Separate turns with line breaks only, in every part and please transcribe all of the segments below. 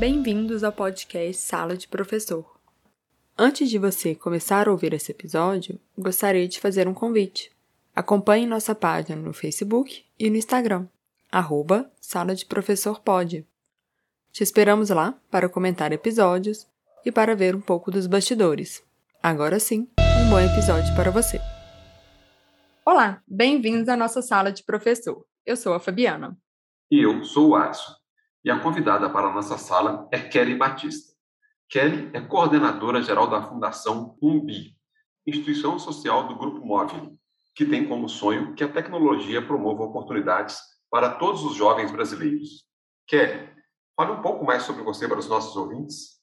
Bem-vindos ao podcast Sala de Professor. Antes de você começar a ouvir esse episódio, gostaria de fazer um convite. Acompanhe nossa página no Facebook e no Instagram, arroba Sala de Professor Pode. Te esperamos lá para comentar episódios e para ver um pouco dos bastidores. Agora sim, um bom episódio para você. Olá, bem-vindos à nossa sala de professor. Eu sou a Fabiana.
E eu sou o Alisson. E a convidada para a nossa sala é Kelly Batista. Kelly é coordenadora geral da Fundação UMBI, instituição social do Grupo Móvel, que tem como sonho que a tecnologia promova oportunidades para todos os jovens brasileiros. Kelly, fale um pouco mais sobre você para os nossos ouvintes.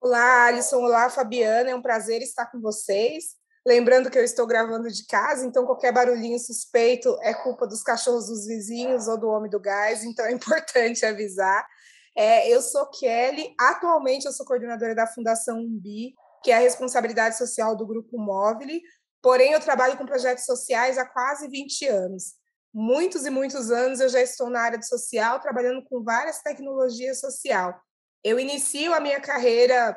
Olá, Alisson. Olá, Fabiana. É um prazer estar com vocês. Lembrando que eu estou gravando de casa, então qualquer barulhinho suspeito é culpa dos cachorros dos vizinhos ou do homem do gás, então é importante avisar. É, eu sou Kelly, atualmente eu sou coordenadora da Fundação Umbi, que é a responsabilidade social do Grupo Móvel, porém eu trabalho com projetos sociais há quase 20 anos. Muitos e muitos anos eu já estou na área de social, trabalhando com várias tecnologias social. Eu inicio a minha carreira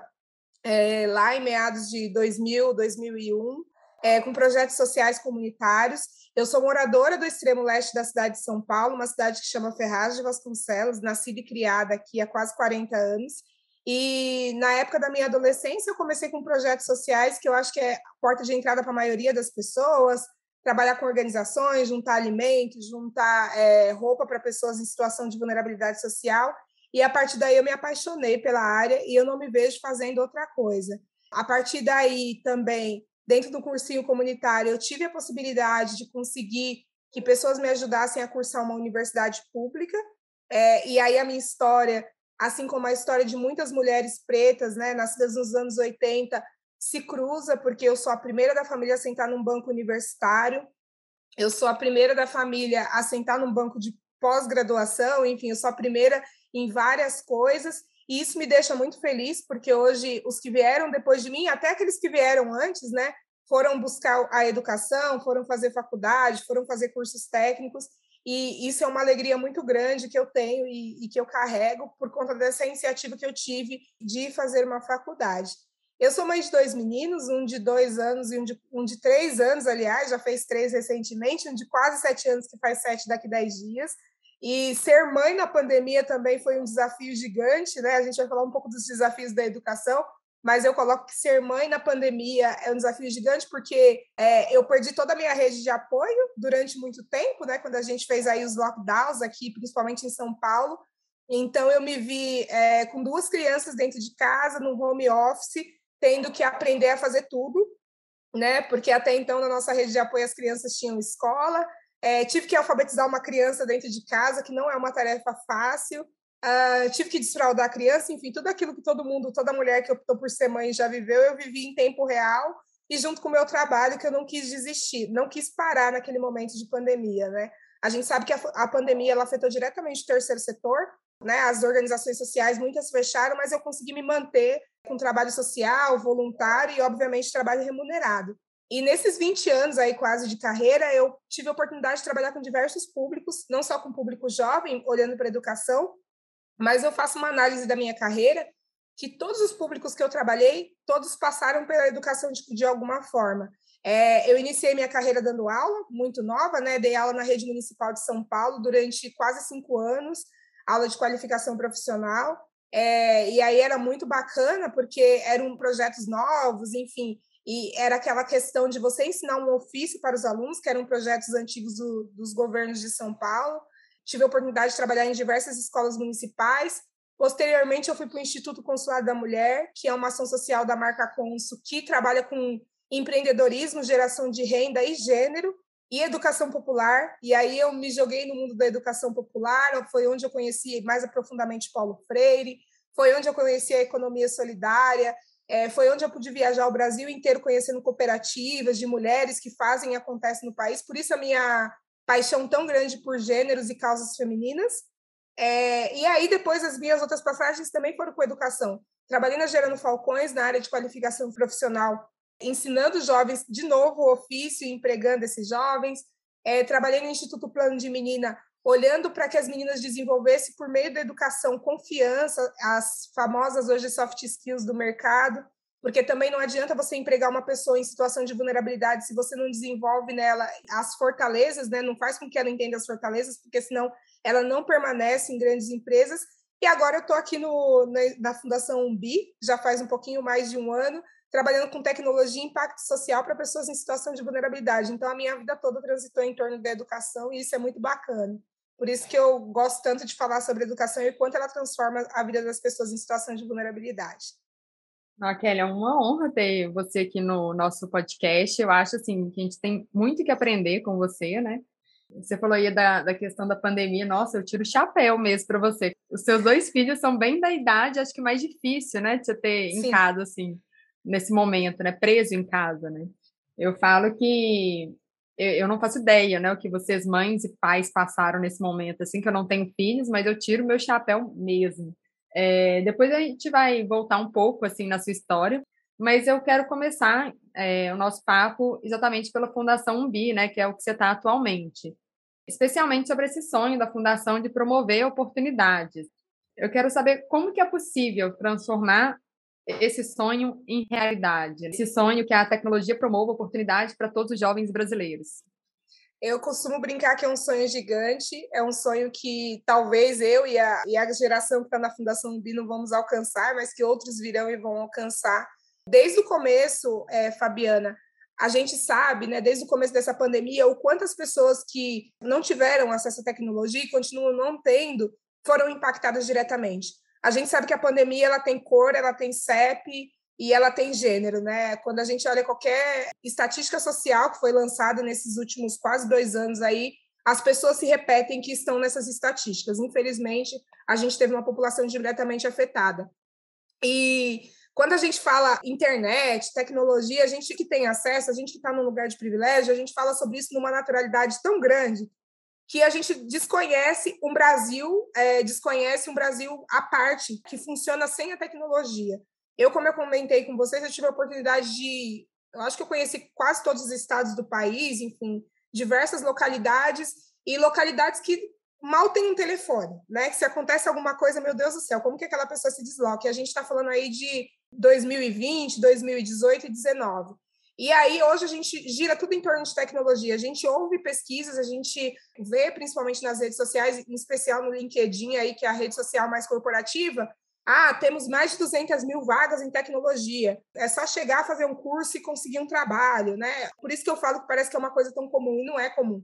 é, lá em meados de 2000, 2001, é, com projetos sociais comunitários. Eu sou moradora do extremo leste da cidade de São Paulo, uma cidade que chama Ferraz de Vasconcelos, nascida e criada aqui há quase 40 anos. E na época da minha adolescência, eu comecei com projetos sociais, que eu acho que é porta de entrada para a maioria das pessoas, trabalhar com organizações, juntar alimentos, juntar é, roupa para pessoas em situação de vulnerabilidade social. E a partir daí eu me apaixonei pela área e eu não me vejo fazendo outra coisa. A partir daí também, dentro do cursinho comunitário, eu tive a possibilidade de conseguir que pessoas me ajudassem a cursar uma universidade pública. É, e aí a minha história, assim como a história de muitas mulheres pretas, né, nascidas nos anos 80, se cruza, porque eu sou a primeira da família a sentar num banco universitário, eu sou a primeira da família a sentar num banco de pós-graduação, enfim, eu sou a primeira em várias coisas, e isso me deixa muito feliz, porque hoje os que vieram depois de mim, até aqueles que vieram antes, né, foram buscar a educação, foram fazer faculdade, foram fazer cursos técnicos, e isso é uma alegria muito grande que eu tenho e, e que eu carrego por conta dessa iniciativa que eu tive de fazer uma faculdade. Eu sou mãe de dois meninos, um de dois anos e um de, um de três anos, aliás, já fez três recentemente, um de quase sete anos, que faz sete daqui dez dias. E ser mãe na pandemia também foi um desafio gigante, né? A gente vai falar um pouco dos desafios da educação, mas eu coloco que ser mãe na pandemia é um desafio gigante porque é, eu perdi toda a minha rede de apoio durante muito tempo, né? Quando a gente fez aí os lockdowns aqui, principalmente em São Paulo. Então eu me vi é, com duas crianças dentro de casa, no home office, tendo que aprender a fazer tudo, né? Porque até então na nossa rede de apoio as crianças tinham escola, é, tive que alfabetizar uma criança dentro de casa, que não é uma tarefa fácil. Uh, tive que desfraldar a criança, enfim, tudo aquilo que todo mundo, toda mulher que optou por ser mãe já viveu, eu vivi em tempo real e junto com o meu trabalho que eu não quis desistir, não quis parar naquele momento de pandemia, né? A gente sabe que a, a pandemia ela afetou diretamente o terceiro setor, né? As organizações sociais muitas fecharam, mas eu consegui me manter com trabalho social, voluntário e obviamente trabalho remunerado. E nesses 20 anos aí quase de carreira, eu tive a oportunidade de trabalhar com diversos públicos, não só com público jovem, olhando para a educação, mas eu faço uma análise da minha carreira que todos os públicos que eu trabalhei, todos passaram pela educação de, de alguma forma. É, eu iniciei minha carreira dando aula, muito nova, né? Dei aula na rede municipal de São Paulo durante quase cinco anos, aula de qualificação profissional. É, e aí era muito bacana, porque eram projetos novos, enfim, e era aquela questão de você ensinar um ofício para os alunos, que eram projetos antigos do, dos governos de São Paulo. Tive a oportunidade de trabalhar em diversas escolas municipais. Posteriormente, eu fui para o Instituto Consulado da Mulher, que é uma ação social da marca Consul, que trabalha com empreendedorismo, geração de renda e gênero e educação popular. E aí eu me joguei no mundo da educação popular, foi onde eu conheci mais aprofundadamente Paulo Freire, foi onde eu conheci a economia solidária, é, foi onde eu pude viajar o Brasil inteiro conhecendo cooperativas de mulheres que fazem e acontecem no país. Por isso a minha paixão tão grande por gêneros e causas femininas. É, e aí depois as minhas outras passagens também foram com educação. Trabalhei na Gerando Falcões na área de qualificação profissional, ensinando jovens de novo o ofício empregando esses jovens. É, trabalhei no Instituto Plano de Menina, olhando para que as meninas desenvolvessem, por meio da educação, confiança, as famosas hoje soft skills do mercado, porque também não adianta você empregar uma pessoa em situação de vulnerabilidade se você não desenvolve nela as fortalezas, né? não faz com que ela entenda as fortalezas, porque senão ela não permanece em grandes empresas. E agora eu estou aqui no, na, na Fundação Umbi, já faz um pouquinho mais de um ano, trabalhando com tecnologia e impacto social para pessoas em situação de vulnerabilidade. Então, a minha vida toda transitou em torno da educação e isso é muito bacana. Por isso que eu gosto tanto de falar sobre educação e quanto ela transforma a vida das pessoas em situação de vulnerabilidade.
Ah, Kelly, é uma honra ter você aqui no nosso podcast. Eu acho assim que a gente tem muito que aprender com você, né? Você falou aí da, da questão da pandemia. Nossa, eu tiro o chapéu mesmo para você. Os seus dois filhos são bem da idade, acho que mais difícil, né? De você ter Sim. em casa, assim, nesse momento, né? Preso em casa, né? Eu falo que eu, não faço ideia, né, o que vocês mães e pais passaram nesse momento, assim, que eu não tenho filhos, mas eu tiro meu chapéu mesmo. É, depois a gente vai voltar um pouco, assim, na sua história, mas eu quero começar é, o nosso papo exatamente pela Fundação Umbi, né, que é o que você está atualmente, especialmente sobre esse sonho da Fundação de promover oportunidades. Eu quero saber como que é possível transformar esse sonho em realidade, esse sonho que a tecnologia promova oportunidade para todos os jovens brasileiros?
Eu costumo brincar que é um sonho gigante, é um sonho que talvez eu e a, e a geração que está na Fundação BI não vamos alcançar, mas que outros virão e vão alcançar. Desde o começo, é, Fabiana, a gente sabe, né, desde o começo dessa pandemia, o quantas pessoas que não tiveram acesso à tecnologia e continuam não tendo foram impactadas diretamente. A gente sabe que a pandemia ela tem cor, ela tem CEP e ela tem gênero, né? Quando a gente olha qualquer estatística social que foi lançada nesses últimos quase dois anos aí, as pessoas se repetem que estão nessas estatísticas. Infelizmente, a gente teve uma população diretamente afetada. E quando a gente fala internet, tecnologia, a gente que tem acesso, a gente que está num lugar de privilégio, a gente fala sobre isso numa naturalidade tão grande que a gente desconhece um Brasil, é, desconhece um Brasil à parte, que funciona sem a tecnologia. Eu, como eu comentei com vocês, eu tive a oportunidade de. Eu acho que eu conheci quase todos os estados do país, enfim, diversas localidades, e localidades que mal tem um telefone, né? Que se acontece alguma coisa, meu Deus do céu, como que aquela pessoa se desloca? E a gente está falando aí de 2020, 2018 e 2019. E aí, hoje, a gente gira tudo em torno de tecnologia. A gente ouve pesquisas, a gente vê, principalmente nas redes sociais, em especial no LinkedIn, aí, que é a rede social mais corporativa. Ah, temos mais de 200 mil vagas em tecnologia. É só chegar, fazer um curso e conseguir um trabalho, né? Por isso que eu falo que parece que é uma coisa tão comum, e não é comum.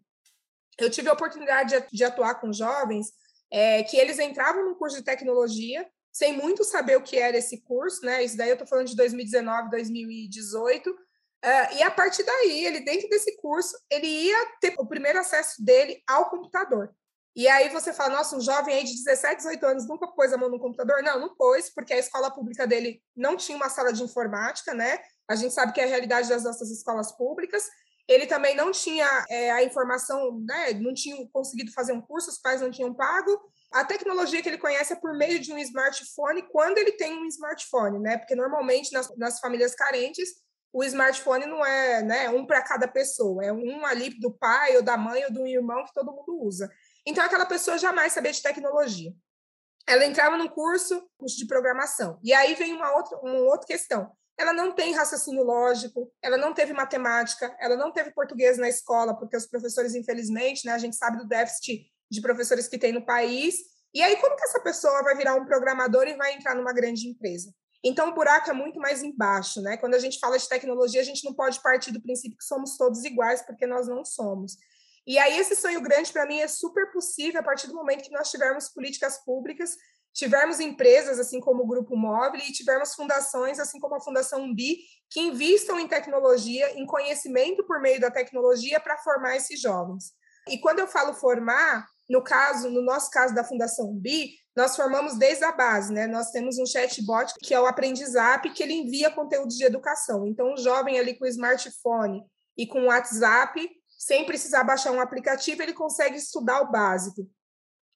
Eu tive a oportunidade de atuar com jovens é, que eles entravam no curso de tecnologia, sem muito saber o que era esse curso, né? Isso daí eu estou falando de 2019, 2018 Uh, e a partir daí, ele dentro desse curso, ele ia ter o primeiro acesso dele ao computador. E aí você fala, nossa, um jovem aí de 17, 18 anos nunca pôs a mão no computador? Não, não pôs, porque a escola pública dele não tinha uma sala de informática, né? A gente sabe que é a realidade das nossas escolas públicas. Ele também não tinha é, a informação, né? Não tinha conseguido fazer um curso, os pais não tinham pago. A tecnologia que ele conhece é por meio de um smartphone, quando ele tem um smartphone, né? Porque normalmente nas, nas famílias carentes, o smartphone não é né, um para cada pessoa, é um ali do pai ou da mãe ou do irmão que todo mundo usa. Então, aquela pessoa jamais sabia de tecnologia. Ela entrava no curso, curso de programação. E aí vem uma outra, uma outra questão. Ela não tem raciocínio lógico, ela não teve matemática, ela não teve português na escola, porque os professores, infelizmente, né, a gente sabe do déficit de professores que tem no país. E aí, como que essa pessoa vai virar um programador e vai entrar numa grande empresa? Então, o buraco é muito mais embaixo, né? Quando a gente fala de tecnologia, a gente não pode partir do princípio que somos todos iguais, porque nós não somos. E aí, esse sonho grande, para mim, é super possível a partir do momento que nós tivermos políticas públicas, tivermos empresas, assim como o Grupo Móvel, e tivermos fundações, assim como a Fundação BI, que investam em tecnologia, em conhecimento por meio da tecnologia para formar esses jovens. E quando eu falo formar, no caso, no nosso caso da Fundação BI, nós formamos desde a base, né? Nós temos um chatbot que é o Aprendizap, que ele envia conteúdo de educação. Então, o jovem ali com smartphone e com WhatsApp, sem precisar baixar um aplicativo, ele consegue estudar o básico.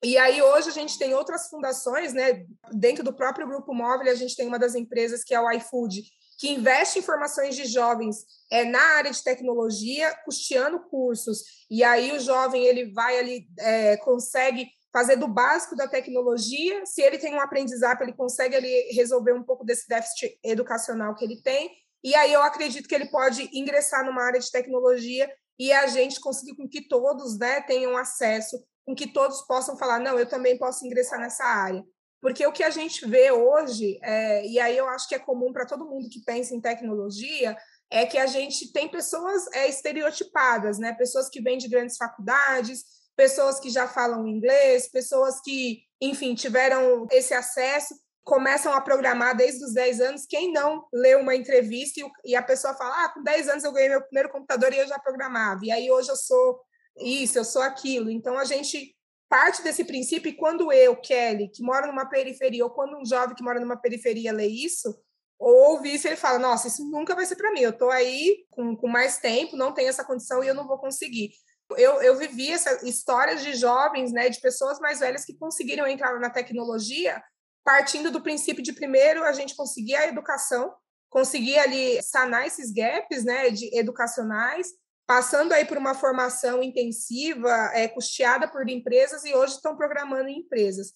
E aí, hoje, a gente tem outras fundações, né? Dentro do próprio Grupo Móvel, a gente tem uma das empresas que é o iFood, que investe em formações de jovens é, na área de tecnologia, custeando cursos. E aí o jovem ele vai ali, é, consegue fazer do básico da tecnologia. Se ele tem um aprendizado, ele consegue ali resolver um pouco desse déficit educacional que ele tem. E aí eu acredito que ele pode ingressar numa área de tecnologia e a gente conseguir com que todos né, tenham acesso, com que todos possam falar, não, eu também posso ingressar nessa área. Porque o que a gente vê hoje, é, e aí eu acho que é comum para todo mundo que pensa em tecnologia, é que a gente tem pessoas é, estereotipadas, né? Pessoas que vêm de grandes faculdades, pessoas que já falam inglês, pessoas que, enfim, tiveram esse acesso, começam a programar desde os 10 anos. Quem não lê uma entrevista e, e a pessoa fala: Ah, com 10 anos eu ganhei meu primeiro computador e eu já programava, e aí hoje eu sou isso, eu sou aquilo. Então a gente parte desse princípio, e quando eu, Kelly, que moro numa periferia, ou quando um jovem que mora numa periferia lê isso, ou ouve isso, ele fala: Nossa, isso nunca vai ser para mim. Eu estou aí com, com mais tempo, não tenho essa condição e eu não vou conseguir. Eu, eu vivi essas histórias de jovens, né, de pessoas mais velhas que conseguiram entrar na tecnologia, partindo do princípio de primeiro a gente conseguir a educação, conseguir ali sanar esses gaps, né, de educacionais, passando aí por uma formação intensiva, é, custeada por empresas e hoje estão programando em empresas.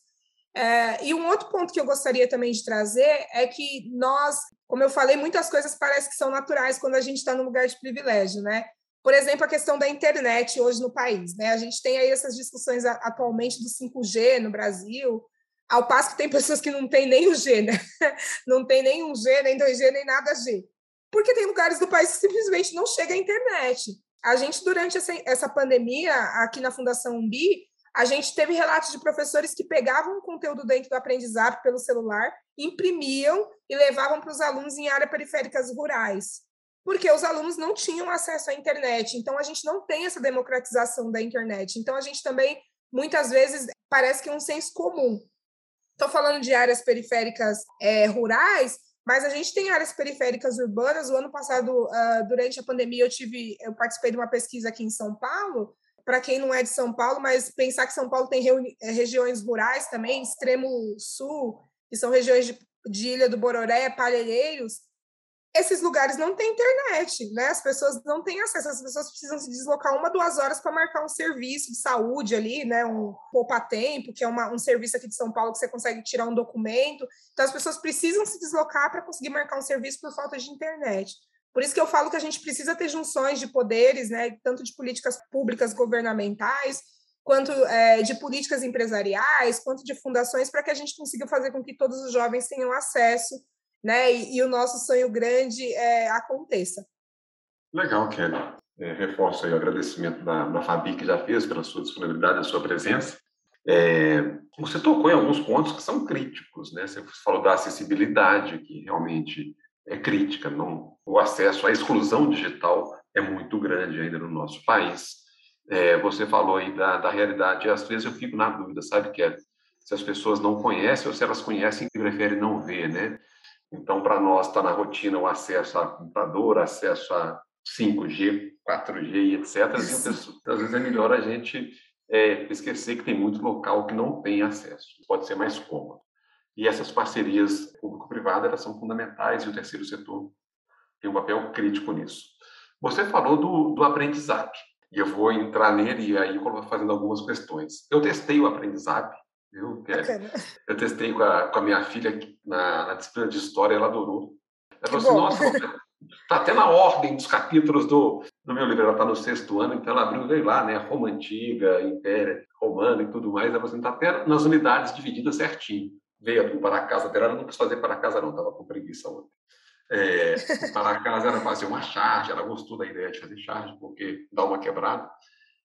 É, e um outro ponto que eu gostaria também de trazer é que nós, como eu falei, muitas coisas parecem que são naturais quando a gente está num lugar de privilégio, né? Por exemplo, a questão da internet hoje no país, né? A gente tem aí essas discussões atualmente do 5G no Brasil, ao passo que tem pessoas que não têm nem o G, né? Não tem nem 1G, nem 2G, nem nada G porque tem lugares do país que simplesmente não chega a internet. A gente, durante essa, essa pandemia, aqui na Fundação Umbi, a gente teve relatos de professores que pegavam o conteúdo dentro do aprendizado pelo celular, imprimiam e levavam para os alunos em áreas periféricas rurais, porque os alunos não tinham acesso à internet. Então, a gente não tem essa democratização da internet. Então, a gente também, muitas vezes, parece que é um senso comum. Estou falando de áreas periféricas é, rurais, mas a gente tem áreas periféricas urbanas. O ano passado, uh, durante a pandemia, eu tive, eu participei de uma pesquisa aqui em São Paulo. Para quem não é de São Paulo, mas pensar que São Paulo tem eh, regiões rurais também, extremo sul, que são regiões de, de Ilha do Bororé, Palheiros, esses lugares não têm internet, né? As pessoas não têm acesso, as pessoas precisam se deslocar uma, duas horas para marcar um serviço de saúde ali, né? Um poupa-tempo, que é uma, um serviço aqui de São Paulo que você consegue tirar um documento. Então, as pessoas precisam se deslocar para conseguir marcar um serviço por falta de internet. Por isso que eu falo que a gente precisa ter junções de poderes, né? Tanto de políticas públicas governamentais, quanto é, de políticas empresariais, quanto de fundações, para que a gente consiga fazer com que todos os jovens tenham acesso né? E, e o nosso sonho grande é, aconteça.
Legal, Kelly. É, reforço aí o agradecimento da, da Fabi, que já fez pela sua disponibilidade e sua presença. É, você tocou em alguns pontos que são críticos, né? Você falou da acessibilidade, que realmente é crítica. Não, o acesso à exclusão digital é muito grande ainda no nosso país. É, você falou aí da, da realidade, e às vezes eu fico na dúvida, sabe, Kelly? Se as pessoas não conhecem ou se elas conhecem e preferem não ver, né? Então, para nós, está na rotina o acesso a computador, acesso a 5G, 4G e etc. E, às vezes é melhor a gente é, esquecer que tem muito local que não tem acesso. Pode ser mais cômodo. E essas parcerias público-privadas são fundamentais e o terceiro setor tem um papel crítico nisso. Você falou do, do aprendizado, e eu vou entrar nele e aí fazendo algumas questões. Eu testei o aprendizado viu, Eu testei com a, com a minha filha na, na, disciplina de História, ela adorou. Ela falou assim, nossa, tá até na ordem dos capítulos do, do meu livro, ela está no sexto ano, então ela abriu, veio lá, né, Roma Antiga, Império Romano e tudo mais, ela falou assim, tá até nas unidades divididas certinho. Veio para casa dela, ela não quis fazer para casa não, estava com preguiça ontem. É, para casa ela fazia uma charge, ela gostou da ideia de fazer charge, porque dá uma quebrada.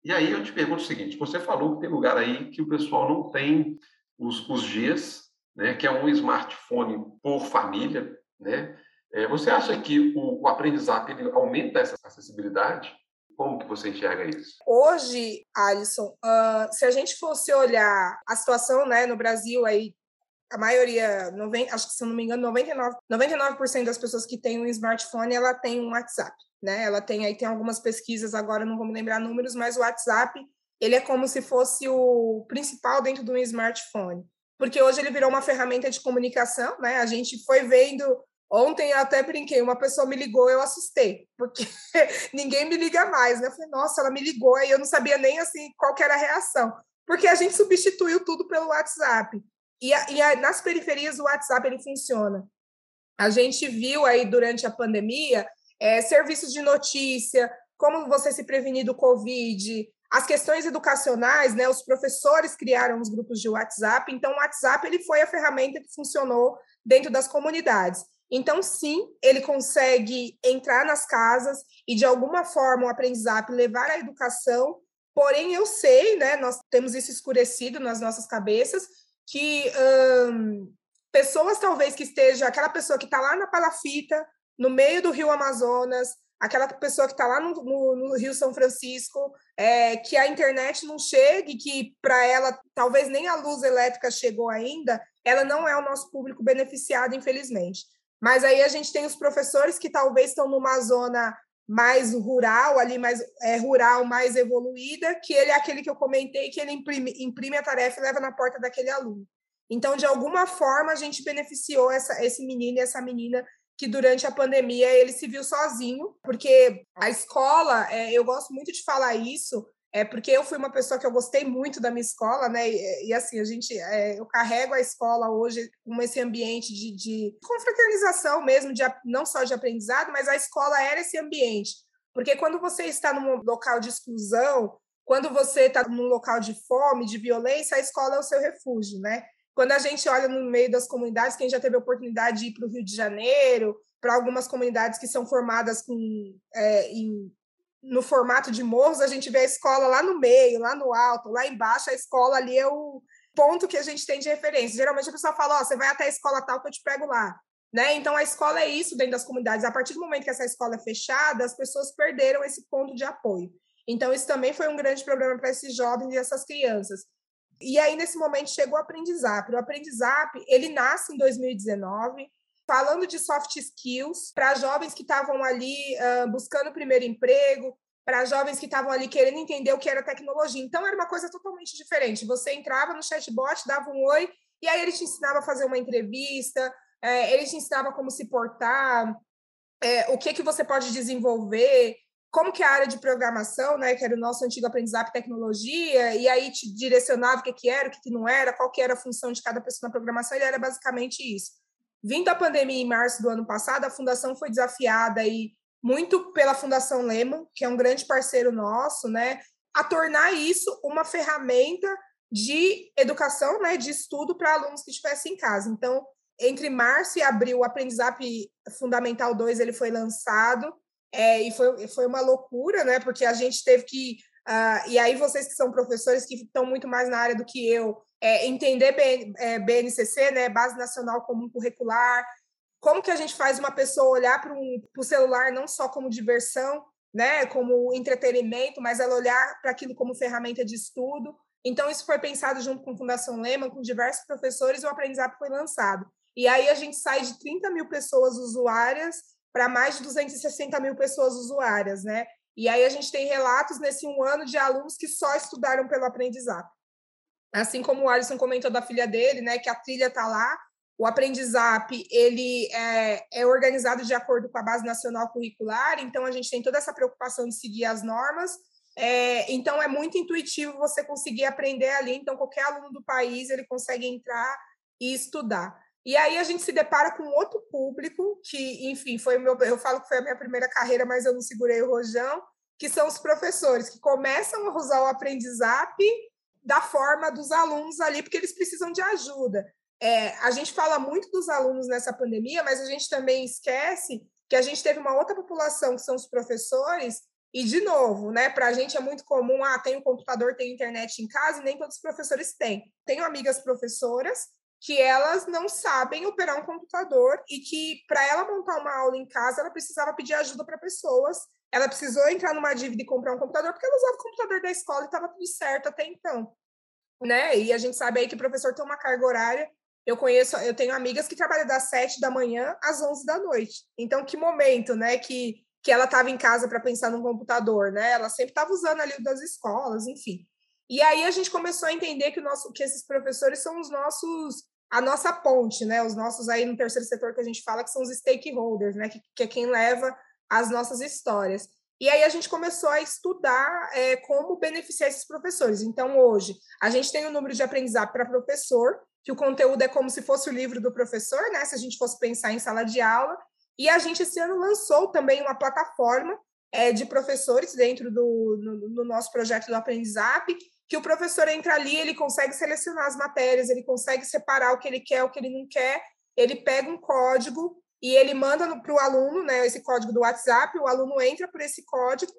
E aí eu te pergunto o seguinte: você falou que tem lugar aí que o pessoal não tem os, os Gs, né, que é um smartphone por família, né? É, você acha que o, o aprendizado ele aumenta essa acessibilidade? Como que você enxerga isso?
Hoje, Alisson, uh, se a gente fosse olhar a situação né, no Brasil, aí, a maioria, 90, acho que se não me engano, 99%, 99 das pessoas que têm um smartphone, ela tem um WhatsApp né? Ela tem aí tem algumas pesquisas agora, não vou me lembrar números, mas o WhatsApp ele é como se fosse o principal dentro de um smartphone, porque hoje ele virou uma ferramenta de comunicação, né? A gente foi vendo Ontem eu até brinquei, uma pessoa me ligou, eu assustei, porque ninguém me liga mais, né? Eu falei, nossa, ela me ligou, aí eu não sabia nem assim qual era a reação, porque a gente substituiu tudo pelo WhatsApp. E, a, e a, nas periferias o WhatsApp ele funciona. A gente viu aí durante a pandemia é, serviços de notícia, como você se prevenir do Covid, as questões educacionais, né? Os professores criaram os grupos de WhatsApp, então o WhatsApp ele foi a ferramenta que funcionou dentro das comunidades. Então, sim, ele consegue entrar nas casas e, de alguma forma, o aprendizado levar à educação. Porém, eu sei, né, nós temos isso escurecido nas nossas cabeças, que hum, pessoas talvez que esteja, aquela pessoa que está lá na palafita, no meio do rio Amazonas, aquela pessoa que está lá no, no, no, Rio São Francisco, é, que a internet não chegue, que para ela talvez nem a luz elétrica chegou ainda, ela não é o nosso público beneficiado, infelizmente. Mas aí a gente tem os professores que talvez estão numa zona mais rural, ali mais é, rural, mais evoluída, que ele é aquele que eu comentei, que ele imprime, imprime a tarefa e leva na porta daquele aluno. Então, de alguma forma, a gente beneficiou essa, esse menino e essa menina que durante a pandemia ele se viu sozinho, porque a escola, é, eu gosto muito de falar isso, é porque eu fui uma pessoa que eu gostei muito da minha escola, né? E, e assim, a gente, é, eu carrego a escola hoje com esse ambiente de, de confraternização mesmo, de, não só de aprendizado, mas a escola era esse ambiente. Porque quando você está num local de exclusão, quando você está num local de fome, de violência, a escola é o seu refúgio, né? Quando a gente olha no meio das comunidades, quem já teve a oportunidade de ir para o Rio de Janeiro, para algumas comunidades que são formadas com, é, em no formato de morros, a gente vê a escola lá no meio, lá no alto, lá embaixo, a escola ali é o ponto que a gente tem de referência. Geralmente a pessoa fala, ó, oh, você vai até a escola tal que eu te pego lá. Né? Então a escola é isso dentro das comunidades. A partir do momento que essa escola é fechada, as pessoas perderam esse ponto de apoio. Então isso também foi um grande problema para esses jovens e essas crianças. E aí nesse momento chegou o aprendizap. O aprendizap, ele nasce em 2019, falando de soft skills para jovens que estavam ali uh, buscando o primeiro emprego, para jovens que estavam ali querendo entender o que era tecnologia. Então, era uma coisa totalmente diferente. Você entrava no chatbot, dava um oi, e aí ele te ensinava a fazer uma entrevista, é, ele te ensinava como se portar, é, o que, que você pode desenvolver, como que é a área de programação, né, que era o nosso antigo aprendizado tecnologia, e aí te direcionava o que, que era, o que, que não era, qual que era a função de cada pessoa na programação, ele era basicamente isso. Vindo a pandemia em março do ano passado, a fundação foi desafiada aí muito pela Fundação Lehman, que é um grande parceiro nosso, né, a tornar isso uma ferramenta de educação, né, de estudo para alunos que estivessem em casa. Então, entre março e abril, o Aprendizap Fundamental 2 ele foi lançado, é, e foi, foi uma loucura, né, porque a gente teve que Uh, e aí, vocês que são professores que estão muito mais na área do que eu, é, entender BN, é, BNCC, né, Base Nacional Comum Curricular, como que a gente faz uma pessoa olhar para um, o celular não só como diversão, né, como entretenimento, mas ela olhar para aquilo como ferramenta de estudo. Então, isso foi pensado junto com a Fundação Lehman, com diversos professores, e o aprendizado foi lançado. E aí a gente sai de 30 mil pessoas usuárias para mais de 260 mil pessoas usuárias, né? E aí a gente tem relatos nesse um ano de alunos que só estudaram pelo aprendizado. Assim como o Alisson comentou da filha dele, né, que a trilha está lá, o aprendizap ele é, é, organizado de acordo com a base nacional curricular, então a gente tem toda essa preocupação de seguir as normas. É, então é muito intuitivo você conseguir aprender ali. Então qualquer aluno do país ele consegue entrar e estudar. E aí a gente se depara com outro público que, enfim, foi meu, eu falo que foi a minha primeira carreira, mas eu não segurei o rojão, que são os professores que começam a usar o aprendizap da forma dos alunos ali, porque eles precisam de ajuda. É, a gente fala muito dos alunos nessa pandemia, mas a gente também esquece que a gente teve uma outra população, que são os professores, e, de novo, né, para a gente é muito comum, ah, tem um computador, tem internet em casa, e nem todos os professores têm. Tenho amigas professoras que elas não sabem operar um computador e que para ela montar uma aula em casa, ela precisava pedir ajuda para pessoas. Ela precisou entrar numa dívida e comprar um computador porque ela usava o computador da escola e estava tudo certo até então. Né? E a gente sabe aí que o professor tem uma carga horária. Eu conheço, eu tenho amigas que trabalham das 7 da manhã às 11 da noite. Então, que momento, né, que, que ela estava em casa para pensar no computador, né? Ela sempre estava usando ali o das escolas, enfim. E aí a gente começou a entender que, o nosso, que esses professores são os nossos a nossa ponte, né? Os nossos aí no terceiro setor que a gente fala que são os stakeholders, né? Que, que é quem leva as nossas histórias. E aí a gente começou a estudar é, como beneficiar esses professores. Então, hoje, a gente tem o um número de aprendizado para professor, que o conteúdo é como se fosse o livro do professor, né? Se a gente fosse pensar em sala de aula. E a gente, esse ano, lançou também uma plataforma é, de professores dentro do no, no nosso projeto do Aprendizap, que o professor entra ali, ele consegue selecionar as matérias, ele consegue separar o que ele quer, o que ele não quer, ele pega um código e ele manda para o aluno, né, esse código do WhatsApp, o aluno entra por esse código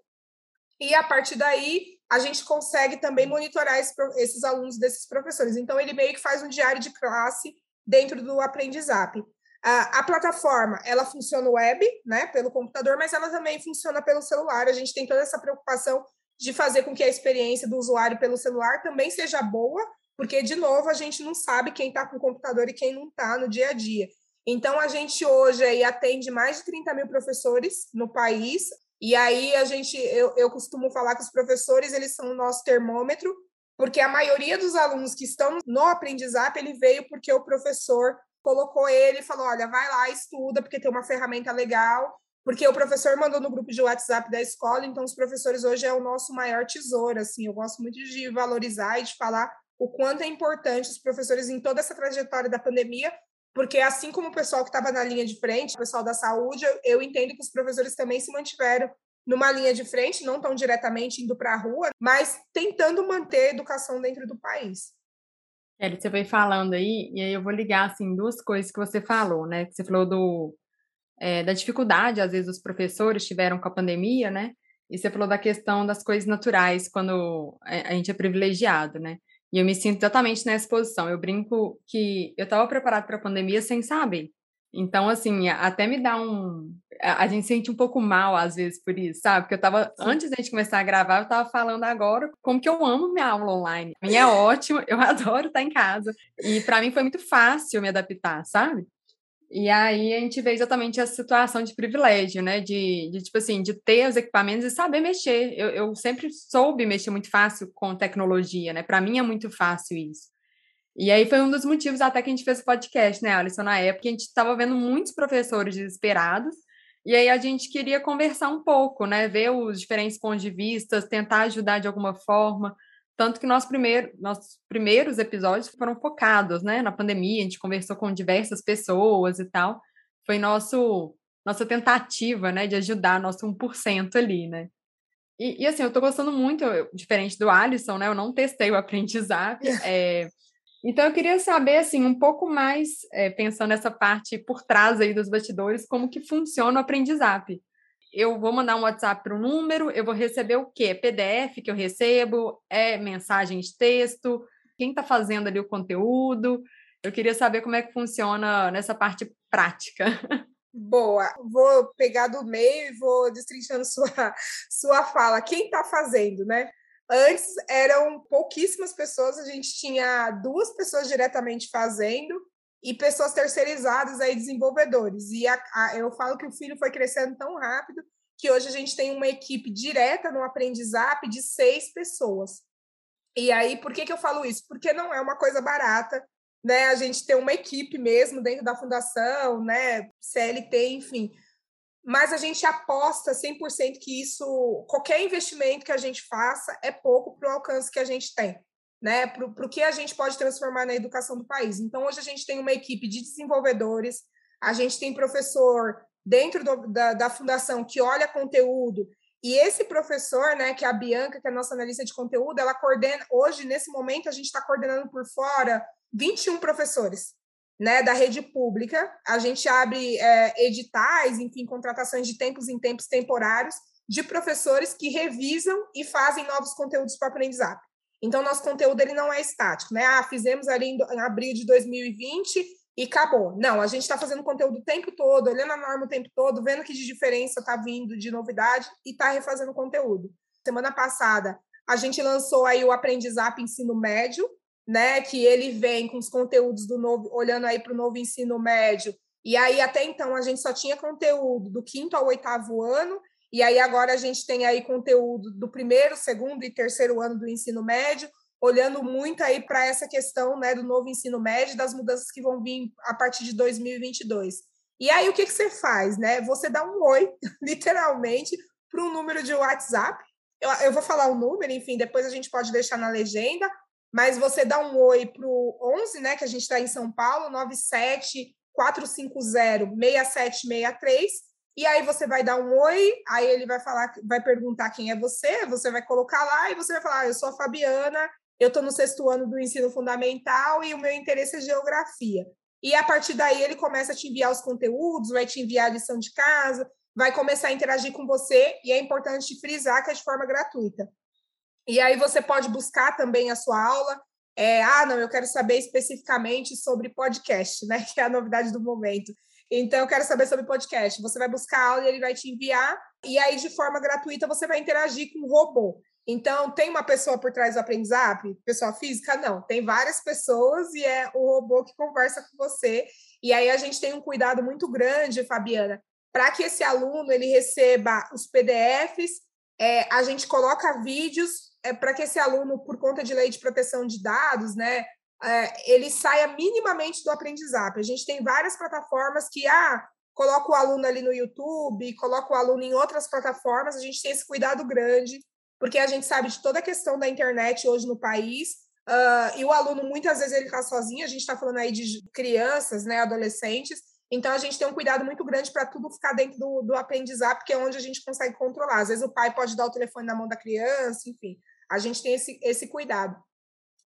e a partir daí a gente consegue também monitorar esse, esses alunos desses professores. Então ele meio que faz um diário de classe dentro do aprendizap. A, a plataforma ela funciona web, né, pelo computador, mas ela também funciona pelo celular. A gente tem toda essa preocupação de fazer com que a experiência do usuário pelo celular também seja boa, porque de novo a gente não sabe quem está com o computador e quem não está no dia a dia. Então, a gente hoje aí atende mais de 30 mil professores no país, e aí a gente, eu, eu costumo falar que os professores, eles são o nosso termômetro, porque a maioria dos alunos que estão no aprendizado, ele veio porque o professor colocou ele e falou, olha, vai lá, estuda, porque tem uma ferramenta legal, porque o professor mandou no grupo de WhatsApp da escola, então os professores hoje é o nosso maior tesouro, assim, eu gosto muito de valorizar e de falar o quanto é importante os professores em toda essa trajetória da pandemia porque assim como o pessoal que estava na linha de frente, o pessoal da saúde, eu, eu entendo que os professores também se mantiveram numa linha de frente, não tão diretamente indo para a rua, mas tentando manter a educação dentro do país.
Kelly, você foi falando aí, e aí eu vou ligar assim duas coisas que você falou, né? Você falou do é, da dificuldade, às vezes os professores tiveram com a pandemia, né? E você falou da questão das coisas naturais quando a gente é privilegiado, né? E eu me sinto totalmente nessa posição. Eu brinco que eu estava preparado para a pandemia sem saber. Então, assim, até me dá um. A gente sente um pouco mal, às vezes, por isso, sabe? Porque eu tava, antes da gente começar a gravar, eu tava falando agora como que eu amo minha aula online. A minha é ótima, eu adoro estar em casa. E para mim foi muito fácil me adaptar, sabe? E aí a gente vê exatamente essa situação de privilégio, né? De, de tipo assim, de ter os equipamentos e saber mexer. Eu, eu sempre soube mexer muito fácil com tecnologia, né? Para mim é muito fácil isso. E aí foi um dos motivos até que a gente fez o podcast, né, Alisson? Na época, a gente estava vendo muitos professores desesperados, e aí a gente queria conversar um pouco, né? Ver os diferentes pontos de vista, tentar ajudar de alguma forma. Tanto que nosso primeiro, nossos primeiros episódios foram focados né, na pandemia, a gente conversou com diversas pessoas e tal. Foi nosso nossa tentativa né, de ajudar nosso 1% ali, né? E, e assim, eu estou gostando muito, diferente do Alisson, né? Eu não testei o aprendizado. É, então, eu queria saber, assim, um pouco mais, é, pensando nessa parte por trás aí dos bastidores, como que funciona o aprendizado eu vou mandar um WhatsApp para o número, eu vou receber o quê? PDF que eu recebo? É mensagem de texto? Quem está fazendo ali o conteúdo? Eu queria saber como é que funciona nessa parte prática.
Boa, vou pegar do meio e vou destrinchando sua, sua fala. Quem está fazendo, né? Antes eram pouquíssimas pessoas, a gente tinha duas pessoas diretamente fazendo, e pessoas terceirizadas aí, desenvolvedores. E a, a, eu falo que o filho foi crescendo tão rápido que hoje a gente tem uma equipe direta no aprendizap de seis pessoas. E aí, por que, que eu falo isso? Porque não é uma coisa barata, né? A gente tem uma equipe mesmo dentro da fundação, né? CLT, enfim. Mas a gente aposta 100% que isso, qualquer investimento que a gente faça é pouco para o alcance que a gente tem né, para o que a gente pode transformar na educação do país. Então, hoje a gente tem uma equipe de desenvolvedores, a gente tem professor dentro do, da, da fundação que olha conteúdo, e esse professor, né, que é a Bianca, que é a nossa analista de conteúdo, ela coordena, hoje, nesse momento, a gente está coordenando por fora 21 professores, né, da rede pública. A gente abre é, editais, enfim, contratações de tempos em tempos temporários de professores que revisam e fazem novos conteúdos para o aprendizado. Então, nosso conteúdo ele não é estático, né? Ah, fizemos ali em abril de 2020 e acabou. Não, a gente está fazendo conteúdo o tempo todo, olhando a norma o tempo todo, vendo que de diferença está vindo de novidade e está refazendo conteúdo. Semana passada, a gente lançou aí o Aprendizap Ensino Médio, né? Que ele vem com os conteúdos do novo, olhando aí para o novo ensino médio. E aí, até então, a gente só tinha conteúdo do quinto ao oitavo ano, e aí agora a gente tem aí conteúdo do primeiro, segundo e terceiro ano do ensino médio, olhando muito aí para essa questão né, do novo ensino médio, das mudanças que vão vir a partir de 2022. E aí, o que, que você faz? Né? Você dá um oi, literalmente, para um número de WhatsApp. Eu, eu vou falar o número, enfim, depois a gente pode deixar na legenda, mas você dá um oi para o 11, né, que a gente está em São Paulo, 97 450 6763, e aí você vai dar um oi, aí ele vai falar, vai perguntar quem é você, você vai colocar lá e você vai falar, ah, eu sou a Fabiana, eu estou no sexto ano do ensino fundamental e o meu interesse é geografia. E a partir daí ele começa a te enviar os conteúdos, vai te enviar a lição de casa, vai começar a interagir com você, e é importante frisar que é de forma gratuita. E aí você pode buscar também a sua aula. É, ah, não, eu quero saber especificamente sobre podcast, né? Que é a novidade do momento. Então, eu quero saber sobre podcast. Você vai buscar a aula e ele vai te enviar, e aí, de forma gratuita, você vai interagir com o robô. Então, tem uma pessoa por trás do aprendizado? Pessoa física? Não. Tem várias pessoas e é o robô que conversa com você. E aí, a gente tem um cuidado muito grande, Fabiana, para que esse aluno ele receba os PDFs, é, a gente coloca vídeos é, para que esse aluno, por conta de lei de proteção de dados, né, é, ele saia minimamente do aprendizado. A gente tem várias plataformas que ah, coloca o aluno ali no YouTube, coloca o aluno em outras plataformas, a gente tem esse cuidado grande porque a gente sabe de toda a questão da internet hoje no país, uh, e o aluno muitas vezes ele está sozinho, a gente está falando aí de crianças, né, adolescentes, então a gente tem um cuidado muito grande para tudo ficar dentro do, do aprendizado, porque é onde a gente consegue controlar. Às vezes o pai pode dar o telefone na mão da criança, enfim, a gente tem esse, esse cuidado.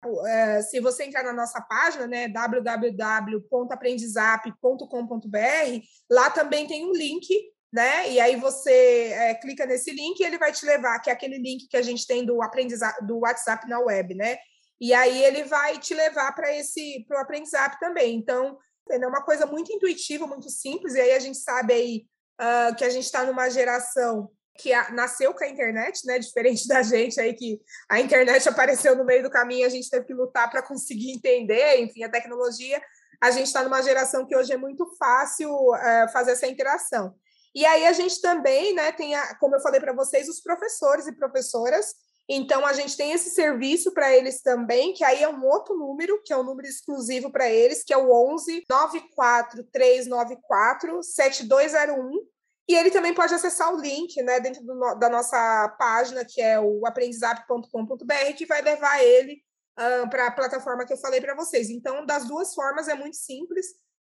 Uh, se você entrar na nossa página, né, www.aprendizap.com.br, lá também tem um link né? E aí você é, clica nesse link e ele vai te levar, que é aquele link que a gente tem do aprendizado do WhatsApp na web, né? E aí ele vai te levar para esse para o aprendizado também. Então, é uma coisa muito intuitiva, muito simples, e aí a gente sabe aí uh, que a gente está numa geração que nasceu com a internet, né? Diferente da gente aí que a internet apareceu no meio do caminho, a gente teve que lutar para conseguir entender, enfim, a tecnologia. A gente está numa geração que hoje é muito fácil uh, fazer essa interação. E aí a gente também, né, tem, a, como eu falei para vocês, os professores e professoras. Então a gente tem esse serviço para eles também, que aí é um outro número, que é um número exclusivo para eles, que é o 11 94394 7201. E ele também pode acessar o link, né, dentro do, da nossa página, que é o aprendizap.com.br, que vai levar ele uh, para a plataforma que eu falei para vocês. Então, das duas formas é muito simples,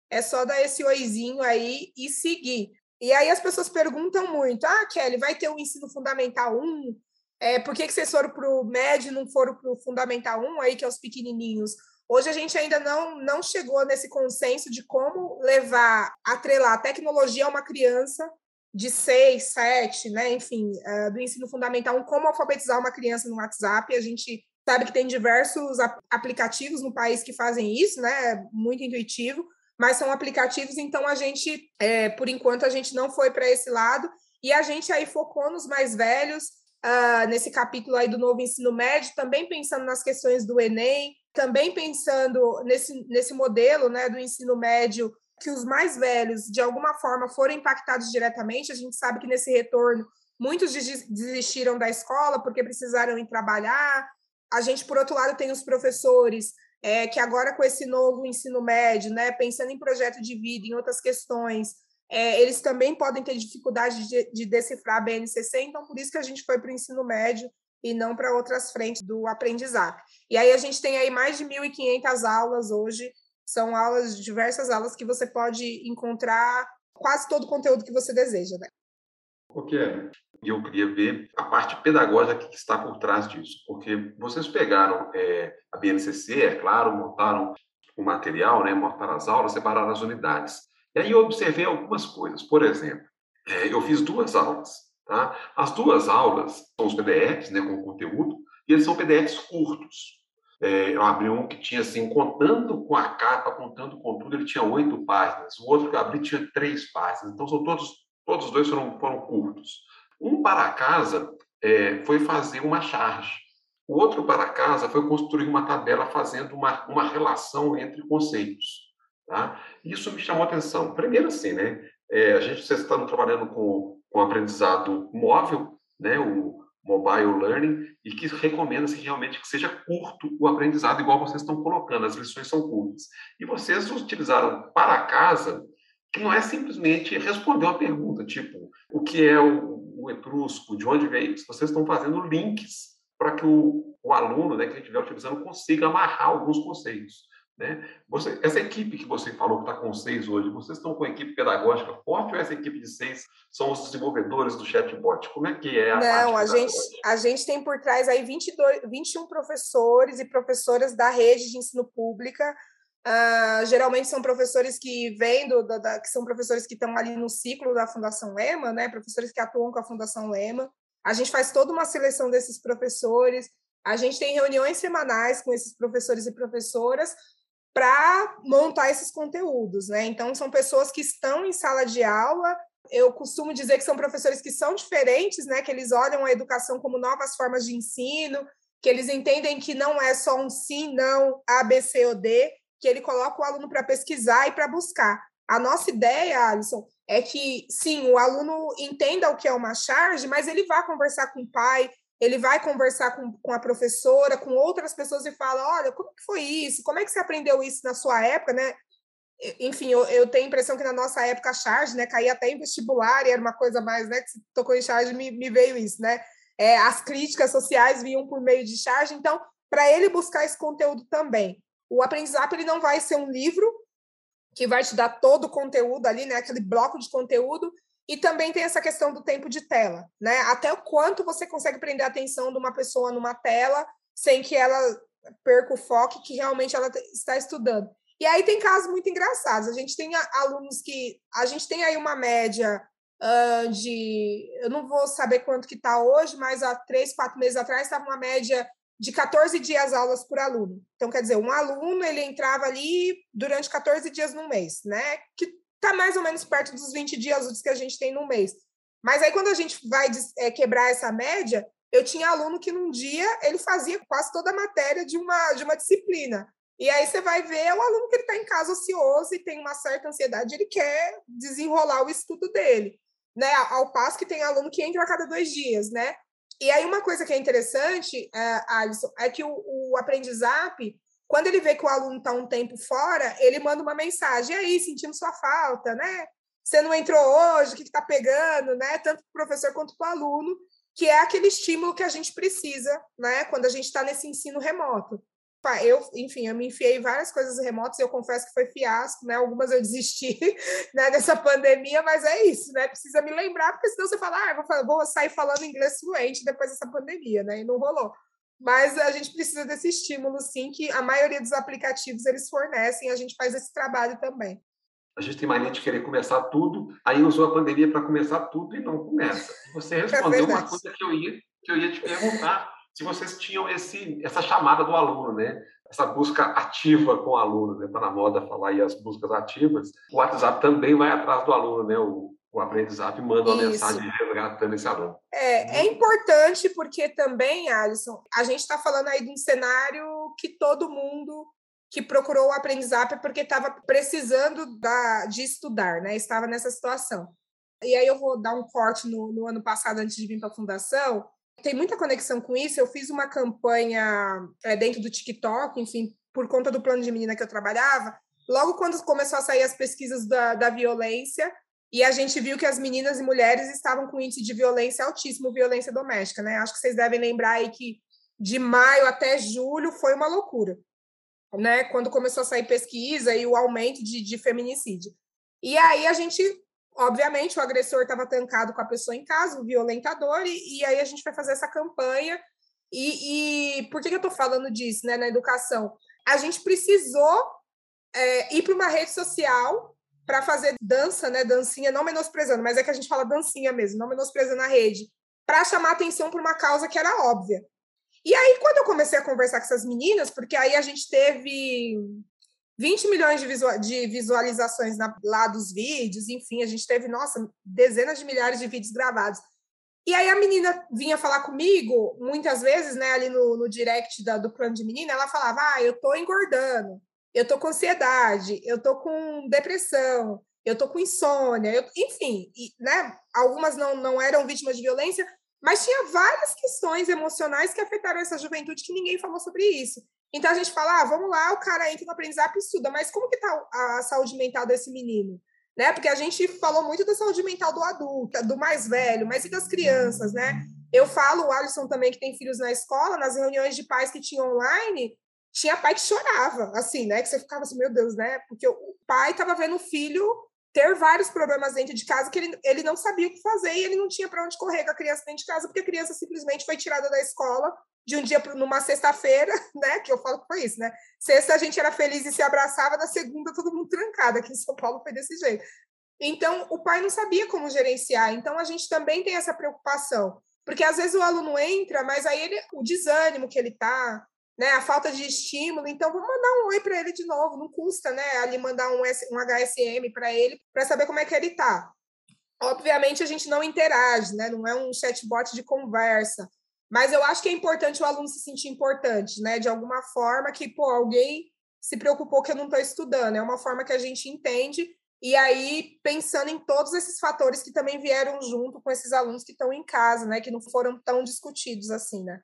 é só dar esse oizinho aí e seguir. E aí as pessoas perguntam muito: ah, Kelly, vai ter o ensino fundamental 1? É, por que, que vocês foram para o médio e não foram para o fundamental 1, aí, que é os pequenininhos? Hoje a gente ainda não, não chegou nesse consenso de como levar, atrelar a tecnologia a uma criança de 6, 7, né, enfim, uh, do ensino fundamental 1, como alfabetizar uma criança no WhatsApp. A gente sabe que tem diversos aplicativos no país que fazem isso, né, muito intuitivo, mas são aplicativos, então a gente, é, por enquanto, a gente não foi para esse lado, e a gente aí focou nos mais velhos, uh, nesse capítulo aí do novo ensino médio, também pensando nas questões do Enem, também pensando nesse, nesse modelo né, do ensino médio, que os mais velhos, de alguma forma, foram impactados diretamente. A gente sabe que nesse retorno, muitos desistiram da escola porque precisaram ir trabalhar. A gente, por outro lado, tem os professores é, que agora com esse novo ensino médio, né, pensando em projeto de vida, em outras questões, é, eles também podem ter dificuldade de, de, decifrar a BNCC, então por isso que a gente foi para o ensino médio e não para outras frentes do aprendizado. E aí a gente tem aí mais de 1.500 aulas hoje, são aulas, diversas aulas que você pode encontrar quase todo o conteúdo que você deseja, né?
Ok, e eu queria ver a parte pedagógica que está por trás disso, porque vocês pegaram é, a BNCC, é claro, montaram o material, né, montaram as aulas, separaram as unidades. E aí eu observei algumas coisas. Por exemplo, é, eu fiz duas aulas. Tá? As duas aulas são os PDFs, né, com conteúdo, e eles são PDFs curtos. É, eu abri um que tinha assim, contando com a capa, contando com tudo, ele tinha oito páginas. O outro que eu abri tinha três páginas. Então, são todos, todos os dois foram, foram curtos. Um para casa é, foi fazer uma charge. O outro para casa foi construir uma tabela fazendo uma, uma relação entre conceitos. Tá? Isso me chamou a atenção. Primeiro, assim, né? É, a gente, vocês estão trabalhando com, com aprendizado móvel, né? O mobile learning e que recomenda-se realmente que seja curto o aprendizado, igual vocês estão colocando, as lições são curtas. E vocês utilizaram para casa, que não é simplesmente responder uma pergunta, tipo, o que é o, o etrusco, de onde veio? Vocês estão fazendo links para que o, o aluno né, que estiver utilizando consiga amarrar alguns conceitos. Né? Você, essa equipe que você falou que está com seis hoje, vocês estão com a equipe pedagógica forte ou essa equipe de seis são os desenvolvedores do chatbot? Como é que é a
Não, a gente, a gente tem por trás aí 22, 21 professores e professoras da rede de ensino pública. Uh, geralmente são professores que vêm do, da, da, que são professores que estão ali no ciclo da Fundação Lema, né? Professores que atuam com a Fundação Lema. A gente faz toda uma seleção desses professores. A gente tem reuniões semanais com esses professores e professoras para montar esses conteúdos, né? Então, são pessoas que estão em sala de aula. Eu costumo dizer que são professores que são diferentes, né? Que eles olham a educação como novas formas de ensino, que eles entendem que não é só um sim, não, A, B, C ou D, que ele coloca o aluno para pesquisar e para buscar. A nossa ideia, Alisson, é que, sim, o aluno entenda o que é uma charge, mas ele vá conversar com o pai, ele vai conversar com, com a professora, com outras pessoas e fala, olha, como que foi isso? Como é que você aprendeu isso na sua época, né? Enfim, eu, eu tenho a impressão que na nossa época a charge, né, caía até em vestibular e era uma coisa mais, né, que se tocou em charge, me, me veio isso, né? É, as críticas sociais vinham por meio de charge, então, para ele buscar esse conteúdo também. O aprendizado ele não vai ser um livro que vai te dar todo o conteúdo ali, né, aquele bloco de conteúdo, e também tem essa questão do tempo de tela, né? Até o quanto você consegue prender a atenção de uma pessoa numa tela sem que ela perca o foco que realmente ela está estudando. E aí tem casos muito engraçados. A gente tem alunos que a gente tem aí uma média uh, de eu não vou saber quanto que está hoje, mas há três, quatro meses atrás estava uma média de 14 dias aulas por aluno. Então, quer dizer, um aluno ele entrava ali durante 14 dias no mês, né? Que está mais ou menos perto dos 20 dias úteis que a gente tem no mês. Mas aí, quando a gente vai é, quebrar essa média, eu tinha aluno que num dia ele fazia quase toda a matéria de uma, de uma disciplina. E aí você vai ver o aluno que ele está em casa ocioso e tem uma certa ansiedade, ele quer desenrolar o estudo dele, né? Ao passo que tem aluno que entra a cada dois dias, né? E aí uma coisa que é interessante, é, Alisson, é que o, o aprendizado quando ele vê que o aluno está um tempo fora, ele manda uma mensagem, e aí, sentindo sua falta, né? Você não entrou hoje, o que está pegando, né? Tanto para o professor quanto para o aluno, que é aquele estímulo que a gente precisa, né? Quando a gente está nesse ensino remoto. Eu, enfim, eu me enfiei várias coisas remotas eu confesso que foi fiasco, né? Algumas eu desisti né, dessa pandemia, mas é isso, né? Precisa me lembrar, porque senão você fala, ah, vou sair falando inglês fluente depois dessa pandemia, né? E não rolou. Mas a gente precisa desse estímulo, sim, que a maioria dos aplicativos eles fornecem, a gente faz esse trabalho também.
A gente tem mania de querer começar tudo, aí usou a pandemia para começar tudo e não começa. Você é respondeu é uma coisa que eu ia, que eu ia te perguntar, se vocês tinham esse, essa chamada do aluno, né? Essa busca ativa com o aluno, né? Está na moda falar aí as buscas ativas. O WhatsApp também vai atrás do aluno, né? O, o aprendizado e manda uma Isso. mensagem resgatando esse aluno.
É, é importante porque também, Alisson, a gente está falando aí de um cenário que todo mundo que procurou o aprendizado é porque estava precisando da, de estudar, né? Estava nessa situação. E aí eu vou dar um corte no, no ano passado, antes de vir para a fundação. Tem muita conexão com isso. Eu fiz uma campanha é, dentro do TikTok, enfim, por conta do plano de menina que eu trabalhava. Logo quando começou a sair as pesquisas da, da violência, e a gente viu que as meninas e mulheres estavam com índice de violência altíssimo, violência doméstica, né? Acho que vocês devem lembrar aí que de maio até julho foi uma loucura, né? Quando começou a sair pesquisa e o aumento de, de feminicídio. E aí a gente, obviamente, o agressor estava tancado com a pessoa em casa, o violentador, e, e aí a gente vai fazer essa campanha. E, e por que, que eu estou falando disso, né? Na educação, a gente precisou é, ir para uma rede social para fazer dança, né, dancinha, não menosprezando, mas é que a gente fala dancinha mesmo, não menosprezando a rede, para chamar atenção para uma causa que era óbvia. E aí, quando eu comecei a conversar com essas meninas, porque aí a gente teve 20 milhões de, visual, de visualizações na, lá dos vídeos, enfim, a gente teve, nossa, dezenas de milhares de vídeos gravados. E aí a menina vinha falar comigo, muitas vezes, né, ali no, no direct da, do plano de menina, ela falava, ah, eu tô engordando, eu tô com ansiedade, eu tô com depressão, eu tô com insônia, eu, enfim, e, né? Algumas não, não eram vítimas de violência, Mas tinha várias questões emocionais que afetaram essa juventude que ninguém falou sobre isso. Então a gente fala, ah, vamos lá, o cara entra no aprendizado estuda, mas como que tá a saúde mental desse menino? Né? Porque a gente falou muito da saúde mental do adulto, do mais velho, mas e das crianças, né? Eu falo, o Alisson também, que tem filhos na escola, nas reuniões de pais que tinham online, tinha pai que chorava, assim, né? Que você ficava assim, meu Deus, né? Porque o pai estava vendo o filho ter vários problemas dentro de casa que ele, ele não sabia o que fazer e ele não tinha para onde correr com a criança dentro de casa, porque a criança simplesmente foi tirada da escola de um dia para numa sexta-feira, né? Que eu falo que foi isso, né? Sexta a gente era feliz e se abraçava, na segunda todo mundo trancado. Aqui em São Paulo foi desse jeito. Então, o pai não sabia como gerenciar. Então, a gente também tem essa preocupação. Porque às vezes o aluno entra, mas aí ele, o desânimo que ele tá, né, a falta de estímulo, então vamos mandar um oi para ele de novo, não custa, né, ali mandar um, um HSM para ele para saber como é que ele tá. Obviamente a gente não interage, né, não é um chatbot de conversa, mas eu acho que é importante o aluno se sentir importante, né, de alguma forma que, pô, alguém se preocupou que eu não estou estudando, é uma forma que a gente entende e aí, pensando em todos esses fatores que também vieram junto com esses alunos que estão em casa, né? Que não foram tão discutidos assim, né?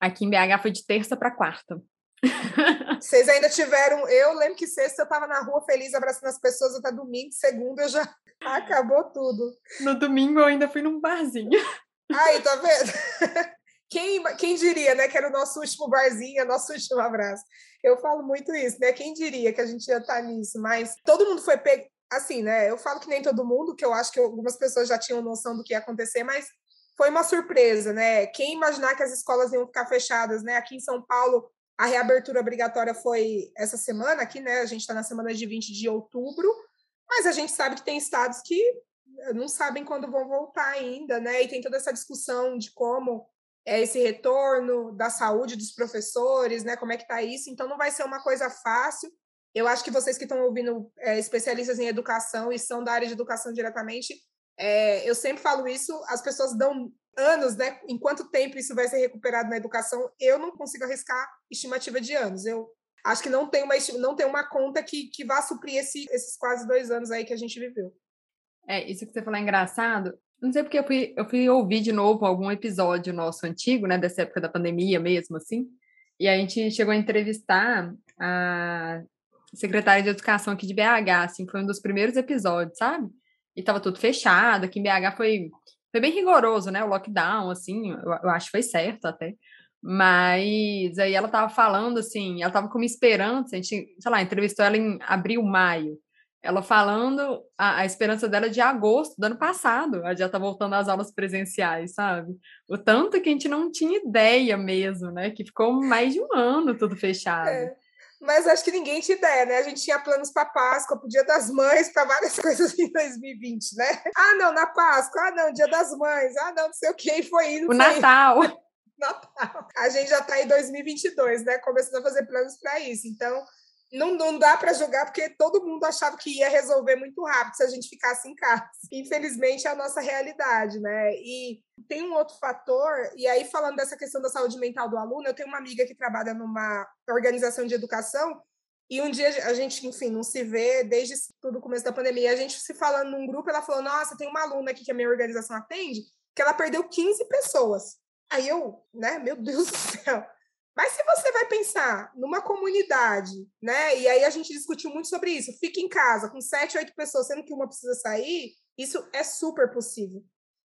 Aqui em BH foi de terça para quarta.
Vocês ainda tiveram. Eu lembro que sexta eu estava na rua feliz, abraçando as pessoas, até domingo, segunda eu já acabou tudo.
No domingo eu ainda fui num barzinho.
Aí, tá vendo? Quem, quem diria, né, que era o nosso último barzinho, nosso último abraço. Eu falo muito isso, né? Quem diria que a gente ia estar tá nisso? Mas todo mundo foi pego assim, né? Eu falo que nem todo mundo, que eu acho que algumas pessoas já tinham noção do que ia acontecer, mas foi uma surpresa, né? Quem imaginar que as escolas iam ficar fechadas, né? Aqui em São Paulo, a reabertura obrigatória foi essa semana, aqui, né? A gente está na semana de 20 de outubro, mas a gente sabe que tem estados que não sabem quando vão voltar ainda, né? E tem toda essa discussão de como é esse retorno da saúde dos professores, né? Como é que tá isso? Então não vai ser uma coisa fácil. Eu acho que vocês que estão ouvindo é, especialistas em educação e são da área de educação diretamente, é, eu sempre falo isso, as pessoas dão anos, né? Em quanto tempo isso vai ser recuperado na educação? Eu não consigo arriscar estimativa de anos. Eu acho que não tem uma, não tem uma conta que, que vá suprir esse, esses quase dois anos aí que a gente viveu.
É, isso que você falou é engraçado. Não sei porque eu fui, eu fui ouvir de novo algum episódio nosso antigo, né? Dessa época da pandemia mesmo, assim. E a gente chegou a entrevistar a secretária de educação aqui de BH, assim, foi um dos primeiros episódios, sabe? E tava tudo fechado, aqui em BH foi, foi bem rigoroso, né? O lockdown, assim, eu, eu acho que foi certo até. Mas aí ela tava falando, assim, ela tava com uma esperança, a gente, sei lá, entrevistou ela em abril, maio. Ela falando a, a esperança dela de agosto do ano passado, ela já tá voltando às aulas presenciais, sabe? O tanto que a gente não tinha ideia mesmo, né? Que ficou mais de um ano tudo fechado. É
mas acho que ninguém tinha ideia, né? A gente tinha planos para Páscoa, para o Dia das Mães, para várias coisas em 2020, né? Ah, não, na Páscoa, ah, não, Dia das Mães, ah, não, não sei o que, foi indo.
O Natal.
Indo. Natal. A gente já está em 2022, né? Começando a fazer planos para isso. Então, não, não dá para julgar, porque todo mundo achava que ia resolver muito rápido se a gente ficasse em casa. Infelizmente, é a nossa realidade, né? E tem um outro fator, e aí falando dessa questão da saúde mental do aluno, eu tenho uma amiga que trabalha numa organização de educação, e um dia a gente, enfim, não se vê desde tudo o começo da pandemia. A gente se falando num grupo, ela falou: Nossa, tem uma aluna aqui que a minha organização atende, que ela perdeu 15 pessoas. Aí eu, né, meu Deus do céu. Mas se você vai pensar numa comunidade, né? E aí a gente discutiu muito sobre isso. Fica em casa com sete, oito pessoas, sendo que uma precisa sair, isso é super possível.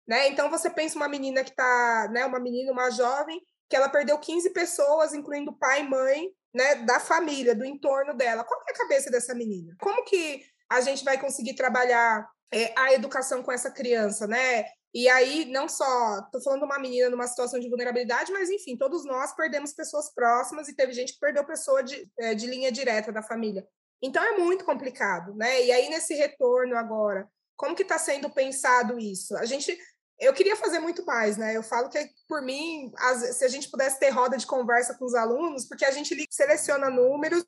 Né? Então você pensa uma menina que está, né, uma menina, uma jovem, que ela perdeu 15 pessoas, incluindo pai e mãe, né, da família, do entorno dela. Qual é a cabeça dessa menina? Como que a gente vai conseguir trabalhar é, a educação com essa criança, né? E aí, não só, estou falando de uma menina numa situação de vulnerabilidade, mas enfim, todos nós perdemos pessoas próximas e teve gente que perdeu pessoa de, é, de linha direta da família. Então é muito complicado, né? E aí, nesse retorno agora, como que está sendo pensado isso? A gente. Eu queria fazer muito mais, né? Eu falo que, por mim, as, se a gente pudesse ter roda de conversa com os alunos, porque a gente seleciona números,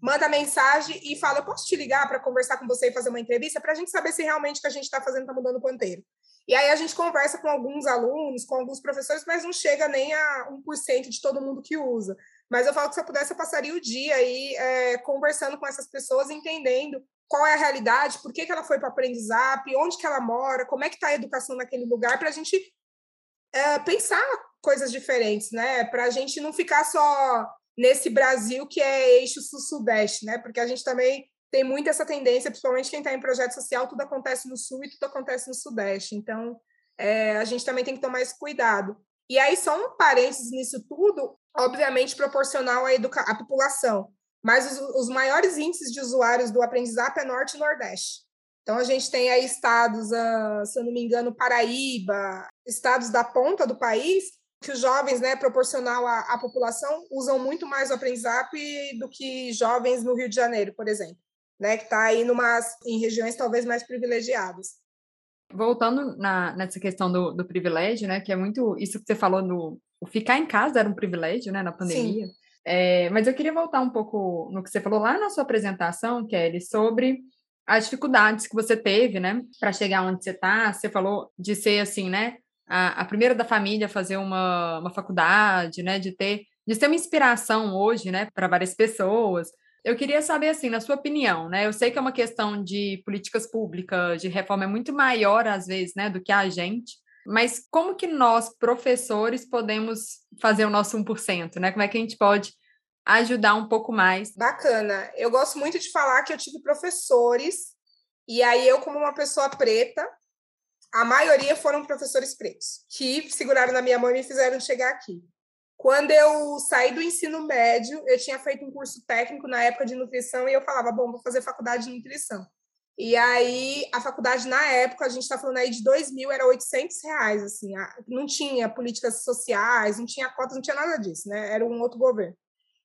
manda mensagem e fala: eu posso te ligar para conversar com você e fazer uma entrevista para a gente saber se realmente o que a gente está fazendo está mudando o ponteiro. E aí a gente conversa com alguns alunos, com alguns professores, mas não chega nem a 1% de todo mundo que usa. Mas eu falo que se eu pudesse, eu passaria o dia aí é, conversando com essas pessoas, entendendo qual é a realidade, por que, que ela foi para o aprendizap, onde que ela mora, como é que está a educação naquele lugar, para a gente é, pensar coisas diferentes, né? Para a gente não ficar só nesse Brasil que é eixo sul-sudeste, né? Porque a gente também tem muito essa tendência, principalmente quem está em projeto social, tudo acontece no sul e tudo acontece no sudeste. Então, é, a gente também tem que tomar esse cuidado. E aí, só um parênteses nisso tudo, obviamente proporcional à, educa à população, mas os, os maiores índices de usuários do Aprendizap é Norte e Nordeste. Então, a gente tem aí estados, uh, se eu não me engano, Paraíba, estados da ponta do país, que os jovens, né, proporcional à, à população, usam muito mais o Aprendizap do que jovens no Rio de Janeiro, por exemplo, né, que está aí numas, em regiões talvez mais privilegiadas.
Voltando na, nessa questão do, do privilégio, né, que é muito isso que você falou no ficar em casa era um privilégio, né, na pandemia. É, mas eu queria voltar um pouco no que você falou lá na sua apresentação, Kelly, sobre as dificuldades que você teve, né, para chegar onde você está. Você falou de ser assim, né, a, a primeira da família a fazer uma, uma faculdade, né, de ter de ser uma inspiração hoje, né, para várias pessoas. Eu queria saber, assim, na sua opinião, né? Eu sei que é uma questão de políticas públicas, de reforma é muito maior, às vezes, né, do que a gente, mas como que nós, professores, podemos fazer o nosso 1%, né? Como é que a gente pode ajudar um pouco mais?
Bacana. Eu gosto muito de falar que eu tive professores, e aí eu, como uma pessoa preta, a maioria foram professores pretos, que seguraram na minha mão e me fizeram chegar aqui. Quando eu saí do ensino médio, eu tinha feito um curso técnico na época de nutrição e eu falava, bom, vou fazer faculdade de nutrição. E aí, a faculdade, na época, a gente está falando aí de 2 mil, era 800 reais, assim, não tinha políticas sociais, não tinha cotas, não tinha nada disso, né? Era um outro governo.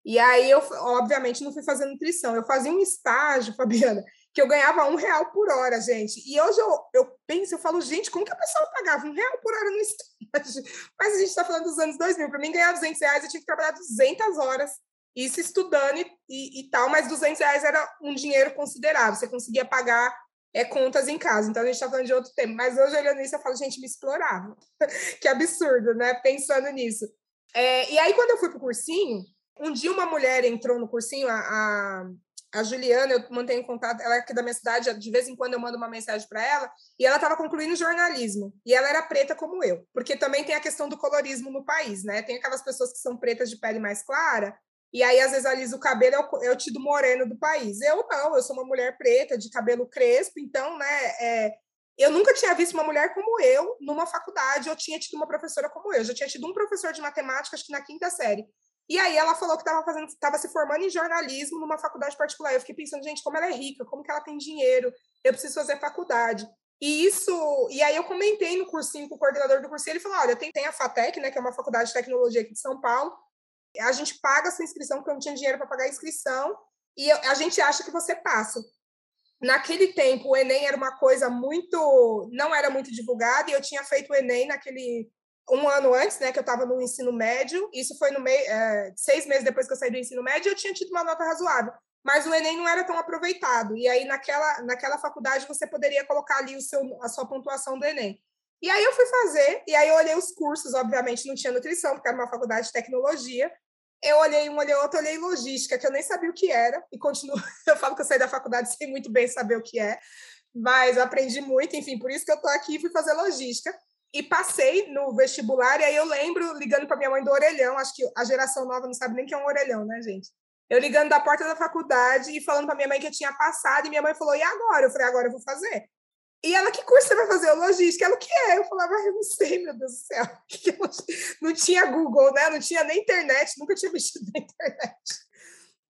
E aí, eu, obviamente, não fui fazer nutrição. Eu fazia um estágio, Fabiana, que eu ganhava um real por hora, gente. E hoje eu, eu penso, eu falo, gente, como que a pessoa pagava um real por hora no estágio? Mas a gente está falando dos anos 2000. Para mim, ganhar 200 reais, eu tinha que trabalhar 200 horas isso estudando e, e, e, tal, mas 200 reais era um dinheiro considerável, você conseguia pagar é, contas em casa. Então a gente está falando de outro tema. Mas hoje, olhando isso, eu falo, gente, me explorava. que absurdo, né? Pensando nisso. É, e aí, quando eu fui para o cursinho, um dia uma mulher entrou no cursinho, a, a, a, Juliana, eu mantenho contato, ela é aqui da minha cidade, de vez em quando eu mando uma mensagem para ela, e ela estava concluindo jornalismo. E ela era preta como eu, porque também tem a questão do colorismo no país, né? Tem aquelas pessoas que são pretas de pele mais clara, e aí, às vezes, alisa o cabelo, é o, é tido moreno do país. Eu não, eu sou uma mulher preta, de cabelo crespo, então, né, é, eu nunca tinha visto uma mulher como eu numa faculdade, eu tinha tido uma professora como eu, eu já tinha tido um professor de matemática, acho que na quinta série. E aí ela falou que estava fazendo, estava se formando em jornalismo numa faculdade particular. Eu fiquei pensando, gente, como ela é rica, como que ela tem dinheiro, eu preciso fazer faculdade. E isso, e aí eu comentei no cursinho com o coordenador do cursinho, ele falou: olha, tem, tem a FATEC, né, que é uma faculdade de tecnologia aqui de São Paulo, a gente paga a sua inscrição, porque eu não tinha dinheiro para pagar a inscrição, e a gente acha que você passa. Naquele tempo, o Enem era uma coisa muito. não era muito divulgada, e eu tinha feito o Enem naquele. Um ano antes, né, que eu estava no ensino médio, isso foi no meio. É, seis meses depois que eu saí do ensino médio, eu tinha tido uma nota razoável. Mas o Enem não era tão aproveitado. E aí, naquela, naquela faculdade, você poderia colocar ali o seu, a sua pontuação do Enem. E aí eu fui fazer, e aí eu olhei os cursos, obviamente não tinha nutrição, porque era uma faculdade de tecnologia, eu olhei um, olhei outro, olhei logística, que eu nem sabia o que era, e continuo. Eu falo que eu saí da faculdade sem muito bem saber o que é, mas aprendi muito, enfim, por isso que eu estou aqui e fui fazer logística. E passei no vestibular, e aí eu lembro ligando para minha mãe do orelhão, acho que a geração nova não sabe nem que é um orelhão, né, gente? Eu ligando da porta da faculdade e falando para minha mãe que eu tinha passado, e minha mãe falou: e agora? Eu falei: agora eu vou fazer. E ela, que curso você vai fazer? Logística. Ela, o que é? Eu falava, eu não sei, meu Deus do céu. Não tinha Google, né? Não tinha nem internet, nunca tinha mexido na internet.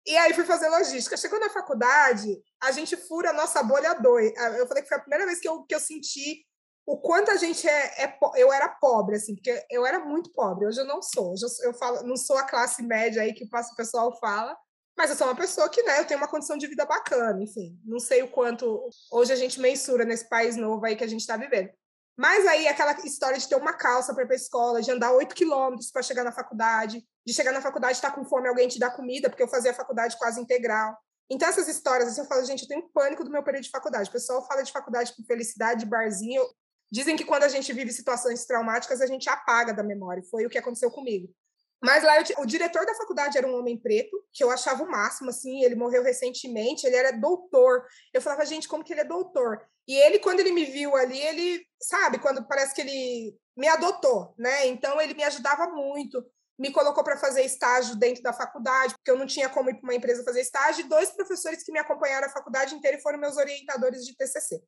E aí fui fazer logística. Chegou na faculdade, a gente fura a nossa bolha dois. Eu falei que foi a primeira vez que eu, que eu senti o quanto a gente é, é, Eu era pobre, assim, porque eu era muito pobre. Hoje eu não sou. Hoje eu, eu falo, não sou a classe média aí que o pessoal fala. Mas eu sou uma pessoa que, né, eu tenho uma condição de vida bacana, enfim. Não sei o quanto hoje a gente mensura nesse país novo aí que a gente está vivendo. Mas aí aquela história de ter uma calça para ir para escola, de andar oito quilômetros para chegar na faculdade, de chegar na faculdade estar tá com fome, alguém te dá comida, porque eu fazia faculdade quase integral. Então, essas histórias, assim, eu falo, gente, eu tenho pânico do meu período de faculdade. O pessoal fala de faculdade com felicidade, barzinho. Dizem que quando a gente vive situações traumáticas, a gente apaga da memória. Foi o que aconteceu comigo. Mas lá o diretor da faculdade era um homem preto, que eu achava o máximo, assim, ele morreu recentemente, ele era doutor. Eu falava, gente, como que ele é doutor? E ele, quando ele me viu ali, ele, sabe, quando parece que ele me adotou, né? Então ele me ajudava muito, me colocou para fazer estágio dentro da faculdade, porque eu não tinha como ir para uma empresa fazer estágio, e dois professores que me acompanharam a faculdade inteira foram meus orientadores de TCC,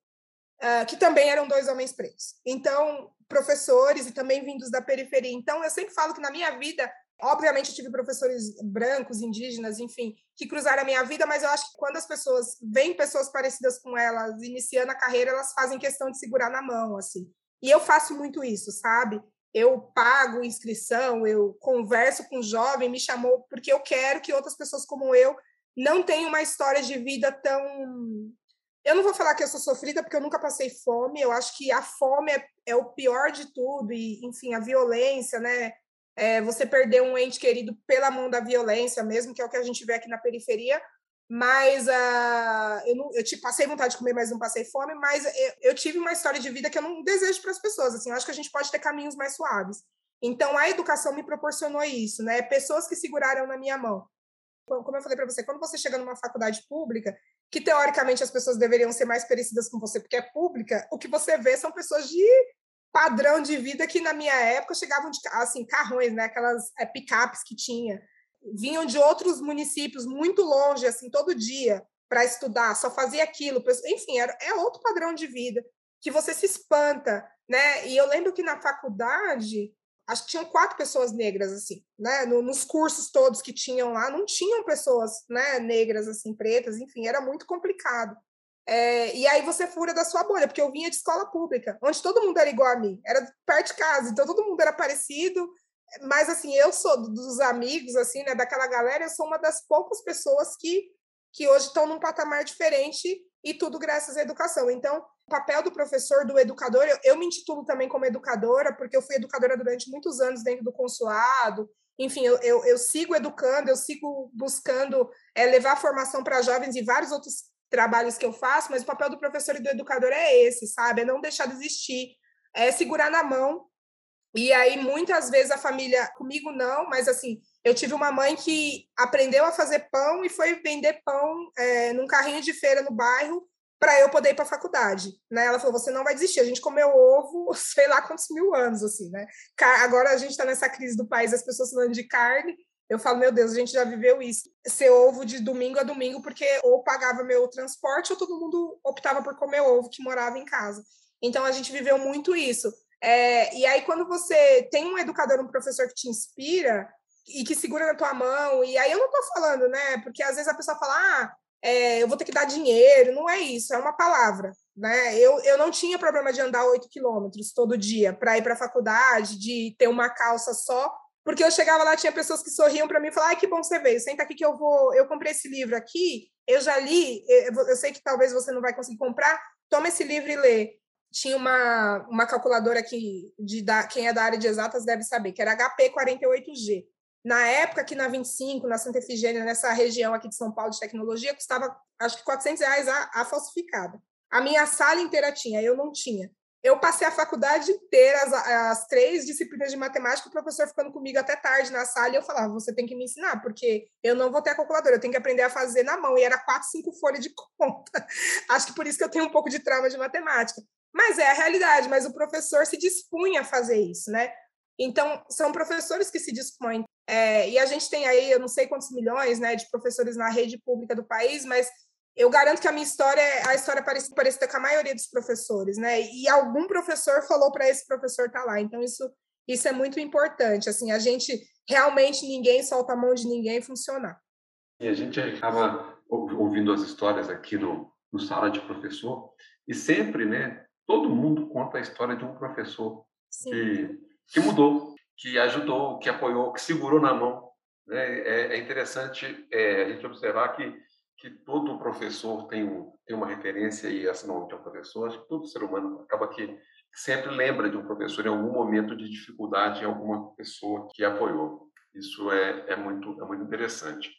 uh, que também eram dois homens pretos. Então, professores e também vindos da periferia. Então, eu sempre falo que na minha vida, obviamente, eu tive professores brancos, indígenas, enfim, que cruzaram a minha vida, mas eu acho que quando as pessoas veem pessoas parecidas com elas iniciando a carreira, elas fazem questão de segurar na mão, assim. E eu faço muito isso, sabe? eu pago inscrição, eu converso com jovem, me chamou porque eu quero que outras pessoas como eu não tenham uma história de vida tão. Eu não vou falar que eu sou sofrida, porque eu nunca passei fome. Eu acho que a fome é, é o pior de tudo, e, enfim, a violência, né? É, você perder um ente querido pela mão da violência mesmo, que é o que a gente vê aqui na periferia, mas uh, eu, não, eu passei vontade de comer, mas não passei fome, mas eu, eu tive uma história de vida que eu não desejo para as pessoas, assim, eu acho que a gente pode ter caminhos mais suaves. Então, a educação me proporcionou isso, né? Pessoas que seguraram na minha mão. Como eu falei para você, quando você chega numa faculdade pública, que teoricamente as pessoas deveriam ser mais parecidas com você porque é pública, o que você vê são pessoas de padrão de vida que na minha época chegavam de assim carrões, né? Aquelas é, picapes que tinha vinham de outros municípios muito longe, assim, todo dia para estudar, só fazia aquilo, enfim, era, é outro padrão de vida que você se espanta, né? E eu lembro que na faculdade, acho que tinham quatro pessoas negras, assim, né? No, nos cursos todos que tinham lá, não tinham pessoas, né, negras, assim, pretas, enfim, era muito complicado. É, e aí você fura da sua bolha, porque eu vinha de escola pública, onde todo mundo era igual a mim, era perto de casa, então todo mundo era parecido, mas assim, eu sou dos amigos, assim, né, daquela galera, eu sou uma das poucas pessoas que, que hoje estão num patamar diferente e tudo graças à educação. Então, o papel do professor, do educador, eu, eu me intitulo também como educadora, porque eu fui educadora durante muitos anos dentro do consulado. Enfim, eu, eu, eu sigo educando, eu sigo buscando é, levar formação para jovens e vários outros trabalhos que eu faço, mas o papel do professor e do educador é esse, sabe? É não deixar de existir, é segurar na mão e aí, muitas vezes, a família, comigo não, mas assim, eu tive uma mãe que aprendeu a fazer pão e foi vender pão é, num carrinho de feira no bairro para eu poder ir para a faculdade, né? Ela falou: você não vai desistir. A gente comeu ovo, sei lá quantos mil anos, assim, né? Agora a gente está nessa crise do país, as pessoas falando de carne. Eu falo, meu Deus, a gente já viveu isso. Ser ovo de domingo a domingo, porque ou pagava meu transporte ou todo mundo optava por comer ovo que morava em casa. Então a gente viveu muito isso. É, e aí, quando você tem um educador, um professor que te inspira e que segura na tua mão, e aí eu não tô falando, né? Porque às vezes a pessoa fala, ah, é, eu vou ter que dar dinheiro, não é isso, é uma palavra. Né? Eu, eu não tinha problema de andar oito quilômetros todo dia para ir para a faculdade, de ter uma calça só, porque eu chegava lá, tinha pessoas que sorriam para mim e falavam, ai, que bom você veio, senta aqui que eu vou, eu comprei esse livro aqui, eu já li, eu sei que talvez você não vai conseguir comprar, toma esse livro e lê tinha uma, uma calculadora que de, da, quem é da área de exatas deve saber, que era HP48G. Na época, aqui na 25, na Santa Efigênia, nessa região aqui de São Paulo de tecnologia, custava acho que 400 reais a, a falsificada. A minha sala inteira tinha, eu não tinha. Eu passei a faculdade inteira, as, as, três disciplinas de matemática, o professor ficando comigo até tarde na sala, e eu falava, você tem que me ensinar, porque eu não vou ter a calculadora, eu tenho que aprender a fazer na mão, e era quatro, cinco folhas de conta. Acho que por isso que eu tenho um pouco de trauma de matemática. Mas é a realidade, mas o professor se dispunha a fazer isso, né? Então, são professores que se dispõem. É, e a gente tem aí, eu não sei quantos milhões né, de professores na rede pública do país, mas eu garanto que a minha história é a história parecida, parecida com a maioria dos professores, né? E algum professor falou para esse professor estar tá lá. Então, isso, isso é muito importante. Assim, a gente realmente ninguém solta a mão de ninguém funcionar.
E a gente acaba ouvindo as histórias aqui no, no sala de professor, e sempre, né, todo mundo conta a história de um professor que, que mudou, que ajudou, que apoiou, que segurou na mão. Né? É, é interessante é, a gente observar que, que todo professor tem, um, tem uma referência, e essa não é um professor, acho que todo ser humano acaba que sempre lembra de um professor em algum momento de dificuldade, em alguma pessoa que apoiou. Isso é, é, muito, é muito interessante.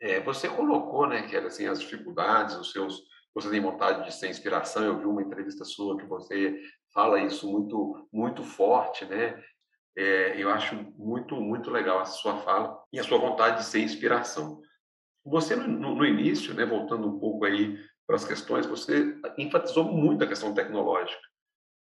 É, você colocou, né, que assim, as dificuldades, os seus você tem vontade de ser inspiração. Eu vi uma entrevista sua que você fala isso muito, muito forte, né? É, eu acho muito, muito legal a sua fala e a sua vontade de ser inspiração. Você, no, no início, né, voltando um pouco aí para as questões, você enfatizou muito a questão tecnológica.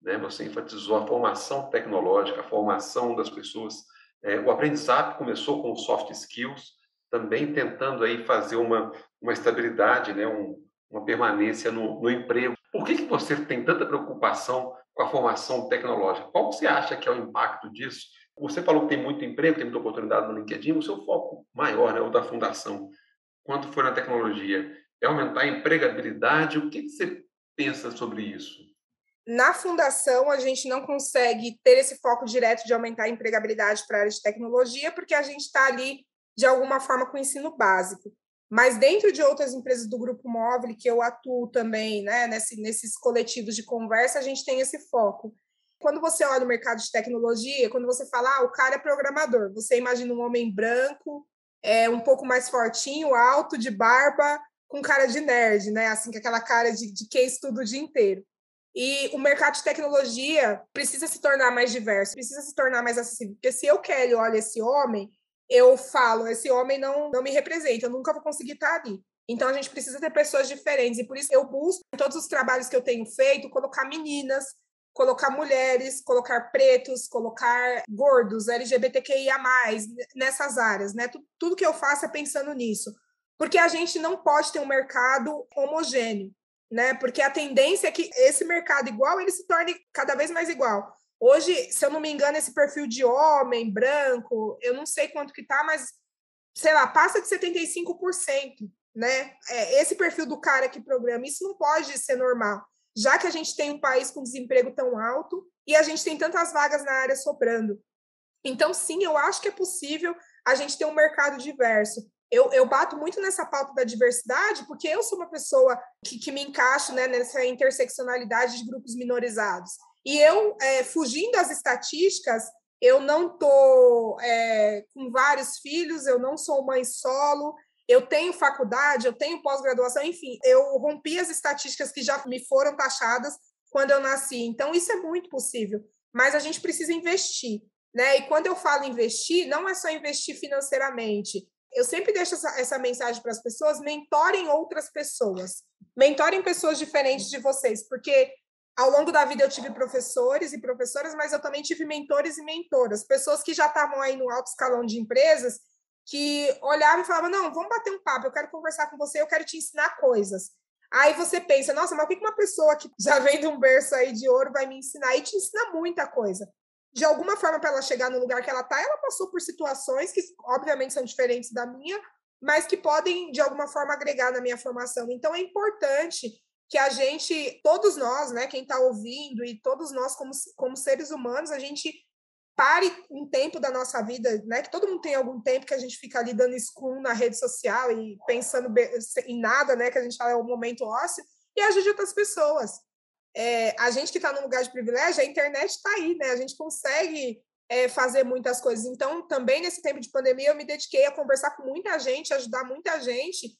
Né? Você enfatizou a formação tecnológica, a formação das pessoas. É, o aprendizado começou com soft skills, também tentando aí fazer uma, uma estabilidade, né? Um, uma permanência no, no emprego. Por que, que você tem tanta preocupação com a formação tecnológica? Qual você acha que é o impacto disso? Você falou que tem muito emprego, tem muita oportunidade no LinkedIn, o seu foco maior, né, o da fundação, quanto foi na tecnologia, é aumentar a empregabilidade? O que, que você pensa sobre isso?
Na fundação, a gente não consegue ter esse foco direto de aumentar a empregabilidade para a área de tecnologia, porque a gente está ali, de alguma forma, com o ensino básico. Mas dentro de outras empresas do Grupo Móvel, que eu atuo também, né, nesse, nesses coletivos de conversa, a gente tem esse foco. Quando você olha o mercado de tecnologia, quando você fala, ah, o cara é programador, você imagina um homem branco, é, um pouco mais fortinho, alto, de barba, com cara de nerd, né? Assim, com aquela cara de, de quem estuda o dia inteiro. E o mercado de tecnologia precisa se tornar mais diverso, precisa se tornar mais acessível. Porque se eu, Kelly, olho esse homem, eu falo, esse homem não, não me representa, eu nunca vou conseguir estar ali. Então a gente precisa ter pessoas diferentes e por isso eu busco em todos os trabalhos que eu tenho feito colocar meninas, colocar mulheres, colocar pretos, colocar gordos, LGBTQIA+, nessas áreas, né? Tudo, que eu faço é pensando nisso. Porque a gente não pode ter um mercado homogêneo, né? Porque a tendência é que esse mercado igual, ele se torne cada vez mais igual. Hoje, se eu não me engano, esse perfil de homem branco, eu não sei quanto que tá, mas sei lá, passa de 75%, né? É, esse perfil do cara que programa, isso não pode ser normal, já que a gente tem um país com desemprego tão alto e a gente tem tantas vagas na área sobrando. Então, sim, eu acho que é possível a gente ter um mercado diverso. Eu, eu bato muito nessa pauta da diversidade, porque eu sou uma pessoa que, que me encaixo né, nessa interseccionalidade de grupos minorizados. E eu, é, fugindo das estatísticas, eu não estou é, com vários filhos, eu não sou mãe solo, eu tenho faculdade, eu tenho pós-graduação, enfim, eu rompi as estatísticas que já me foram taxadas quando eu nasci. Então, isso é muito possível, mas a gente precisa investir. Né? E quando eu falo investir, não é só investir financeiramente. Eu sempre deixo essa, essa mensagem para as pessoas: mentorem outras pessoas. Mentorem pessoas diferentes de vocês, porque ao longo da vida eu tive professores e professoras, mas eu também tive mentores e mentoras, pessoas que já estavam aí no alto escalão de empresas, que olhavam e falavam: não, vamos bater um papo, eu quero conversar com você, eu quero te ensinar coisas. Aí você pensa, nossa, mas o que uma pessoa que já vem de um berço aí de ouro vai me ensinar? E te ensina muita coisa. De alguma forma, para ela chegar no lugar que ela está, ela passou por situações que, obviamente, são diferentes da minha, mas que podem, de alguma forma, agregar na minha formação. Então, é importante que a gente, todos nós, né, quem está ouvindo e todos nós como, como seres humanos, a gente pare um tempo da nossa vida, né, que todo mundo tem algum tempo que a gente fica ali dando scroll na rede social e pensando em nada, né, que a gente fala é o momento ósseo, e ajude outras pessoas. É, a gente que está num lugar de privilégio, a internet está aí, né, a gente consegue é, fazer muitas coisas. Então, também nesse tempo de pandemia, eu me dediquei a conversar com muita gente, ajudar muita gente,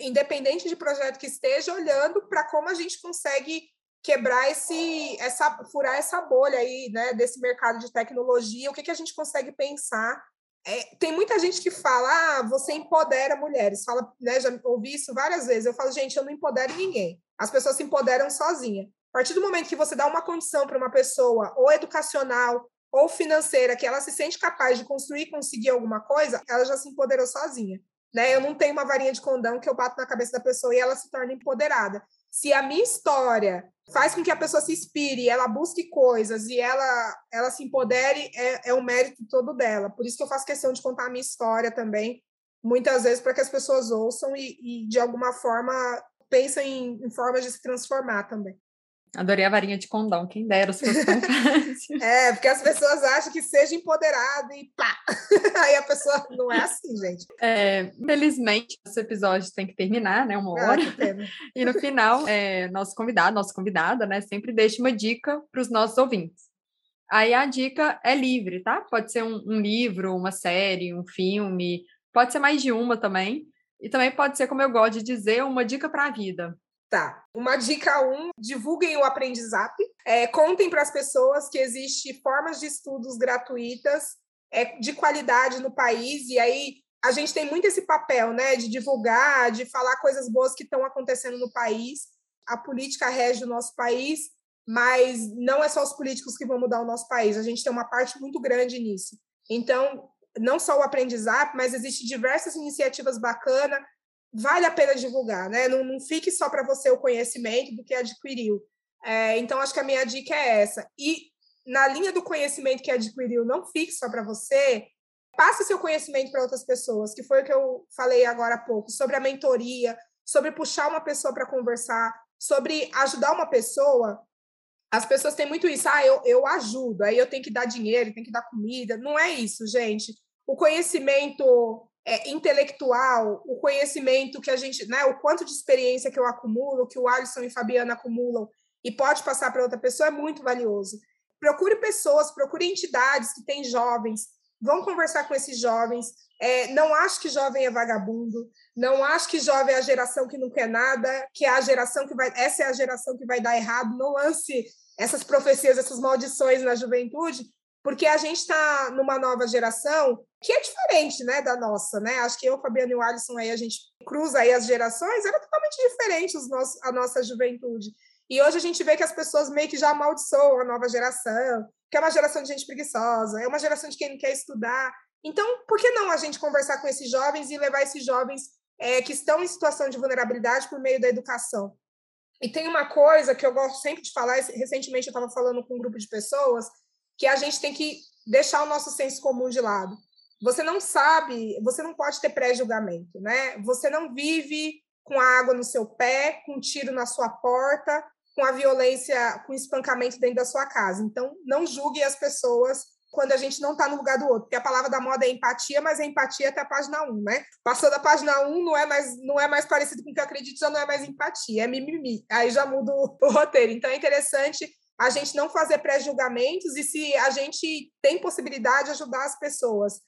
independente de projeto que esteja, olhando para como a gente consegue quebrar esse, essa, furar essa bolha aí, né, desse mercado de tecnologia, o que, que a gente consegue pensar. É, tem muita gente que fala, ah, você empodera mulheres, fala, né, já ouvi isso várias vezes, eu falo, gente, eu não empodero ninguém, as pessoas se empoderam sozinha. A partir do momento que você dá uma condição para uma pessoa, ou educacional, ou financeira, que ela se sente capaz de construir conseguir alguma coisa, ela já se empoderou sozinha. Né? Eu não tenho uma varinha de condão que eu bato na cabeça da pessoa e ela se torna empoderada. Se a minha história faz com que a pessoa se inspire, ela busque coisas e ela, ela se empodere, é, é o mérito todo dela. Por isso que eu faço questão de contar a minha história também, muitas vezes para que as pessoas ouçam e, e de alguma forma pensem em, em formas de se transformar também.
Adorei a varinha de condão, quem dera se fosse tão fácil.
é, porque as pessoas acham que seja empoderado e pá! Aí a pessoa não é assim, gente.
É, infelizmente, esse episódio tem que terminar, né? Uma ah, hora. Ah, e no final, é, nosso convidado, nossa convidada, né, sempre deixa uma dica para os nossos ouvintes. Aí a dica é livre, tá? Pode ser um, um livro, uma série, um filme, pode ser mais de uma também. E também pode ser, como eu gosto de dizer, uma dica para a vida.
Tá. Uma dica 1, um, divulguem o aprendizado. É, contem para as pessoas que existem formas de estudos gratuitas é, de qualidade no país. E aí a gente tem muito esse papel, né? De divulgar, de falar coisas boas que estão acontecendo no país. A política rege o nosso país, mas não é só os políticos que vão mudar o nosso país. A gente tem uma parte muito grande nisso. Então, não só o aprendizado, mas existem diversas iniciativas bacanas vale a pena divulgar, né? Não, não fique só para você o conhecimento do que adquiriu. É, então, acho que a minha dica é essa. E na linha do conhecimento que adquiriu, não fique só para você, passe seu conhecimento para outras pessoas, que foi o que eu falei agora há pouco, sobre a mentoria, sobre puxar uma pessoa para conversar, sobre ajudar uma pessoa. As pessoas têm muito isso, ah, eu, eu ajudo, aí eu tenho que dar dinheiro, tenho que dar comida. Não é isso, gente. O conhecimento é, intelectual, o conhecimento que a gente, né, o quanto de experiência que eu acumulo, que o Alisson e Fabiana acumulam e pode passar para outra pessoa é muito valioso. Procure pessoas, procure entidades que têm jovens, vão conversar com esses jovens. É, não acho que jovem é vagabundo, não acho que jovem é a geração que não quer nada, que é a geração que vai, essa é a geração que vai dar errado. Não lance essas profecias, essas maldições na juventude, porque a gente está numa nova geração que é diferente, né, da nossa, né? Acho que eu, Fabiano e o Alisson aí a gente cruza aí as gerações, era totalmente diferente os nossos, a nossa juventude. E hoje a gente vê que as pessoas meio que já amaldiçoam a nova geração, que é uma geração de gente preguiçosa, é uma geração de quem não quer estudar. Então, por que não a gente conversar com esses jovens e levar esses jovens é, que estão em situação de vulnerabilidade por meio da educação? E tem uma coisa que eu gosto sempre de falar, recentemente eu estava falando com um grupo de pessoas, que a gente tem que deixar o nosso senso comum de lado. Você não sabe, você não pode ter pré-julgamento, né? Você não vive com a água no seu pé, com um tiro na sua porta, com a violência, com espancamento dentro da sua casa. Então, não julgue as pessoas quando a gente não está no lugar do outro. Porque a palavra da moda é empatia, mas é empatia até a página 1, né? Passou da página 1, não é mais, não é mais parecido com o que eu acredito, já não é mais empatia, é mimimi. Aí já muda o roteiro. Então, é interessante a gente não fazer pré-julgamentos e se a gente tem possibilidade de ajudar as pessoas.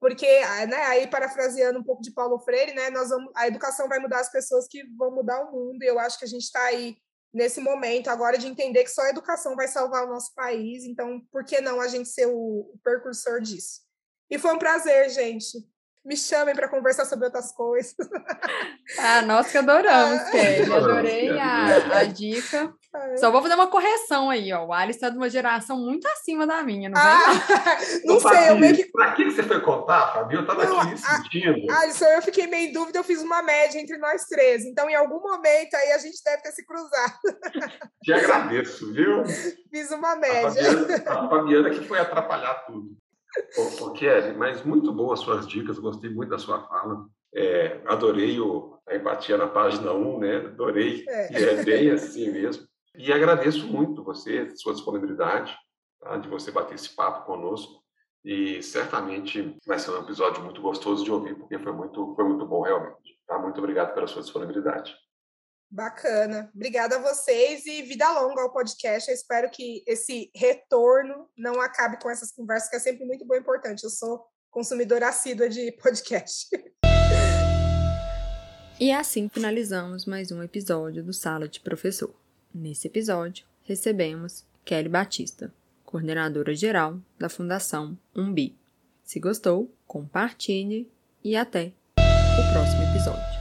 Porque, né, aí parafraseando um pouco de Paulo Freire, né, nós vamos, a educação vai mudar as pessoas que vão mudar o mundo, e eu acho que a gente está aí nesse momento agora de entender que só a educação vai salvar o nosso país, então por que não a gente ser o, o percursor disso? E foi um prazer, gente me chamem para conversar sobre outras coisas.
Ah, nós que adoramos, ah. Kelly. Adorei a, a dica. É. Só vou fazer uma correção aí, ó. O Alice está de uma geração muito acima da minha, não ah,
Não sei, Fabi, eu meio que.
Pra que você foi contar, Fabi? Eu estava aqui sentindo.
Alisson, eu fiquei meio em dúvida, eu fiz uma média entre nós três. Então, em algum momento aí a gente deve ter se cruzado.
Te agradeço, viu?
Fiz uma média. A
Fabiana, a Fabiana que foi atrapalhar tudo. Ô, ô Kelly, mas muito boas suas dicas, gostei muito da sua fala. É, adorei o, a empatia na página 1, né? Adorei, é. e é bem assim mesmo. E agradeço muito você, sua disponibilidade, tá? de você bater esse papo conosco. E certamente vai ser um episódio muito gostoso de ouvir, porque foi muito, foi muito bom realmente. Tá? Muito obrigado pela sua disponibilidade.
Bacana. Obrigada a vocês e vida longa ao podcast. Eu espero que esse retorno não acabe com essas conversas, que é sempre muito bom e importante. Eu sou consumidora assídua de podcast.
E assim finalizamos mais um episódio do Sala de Professor. Nesse episódio, recebemos Kelly Batista, coordenadora geral da Fundação Umbi. Se gostou, compartilhe e até o próximo episódio.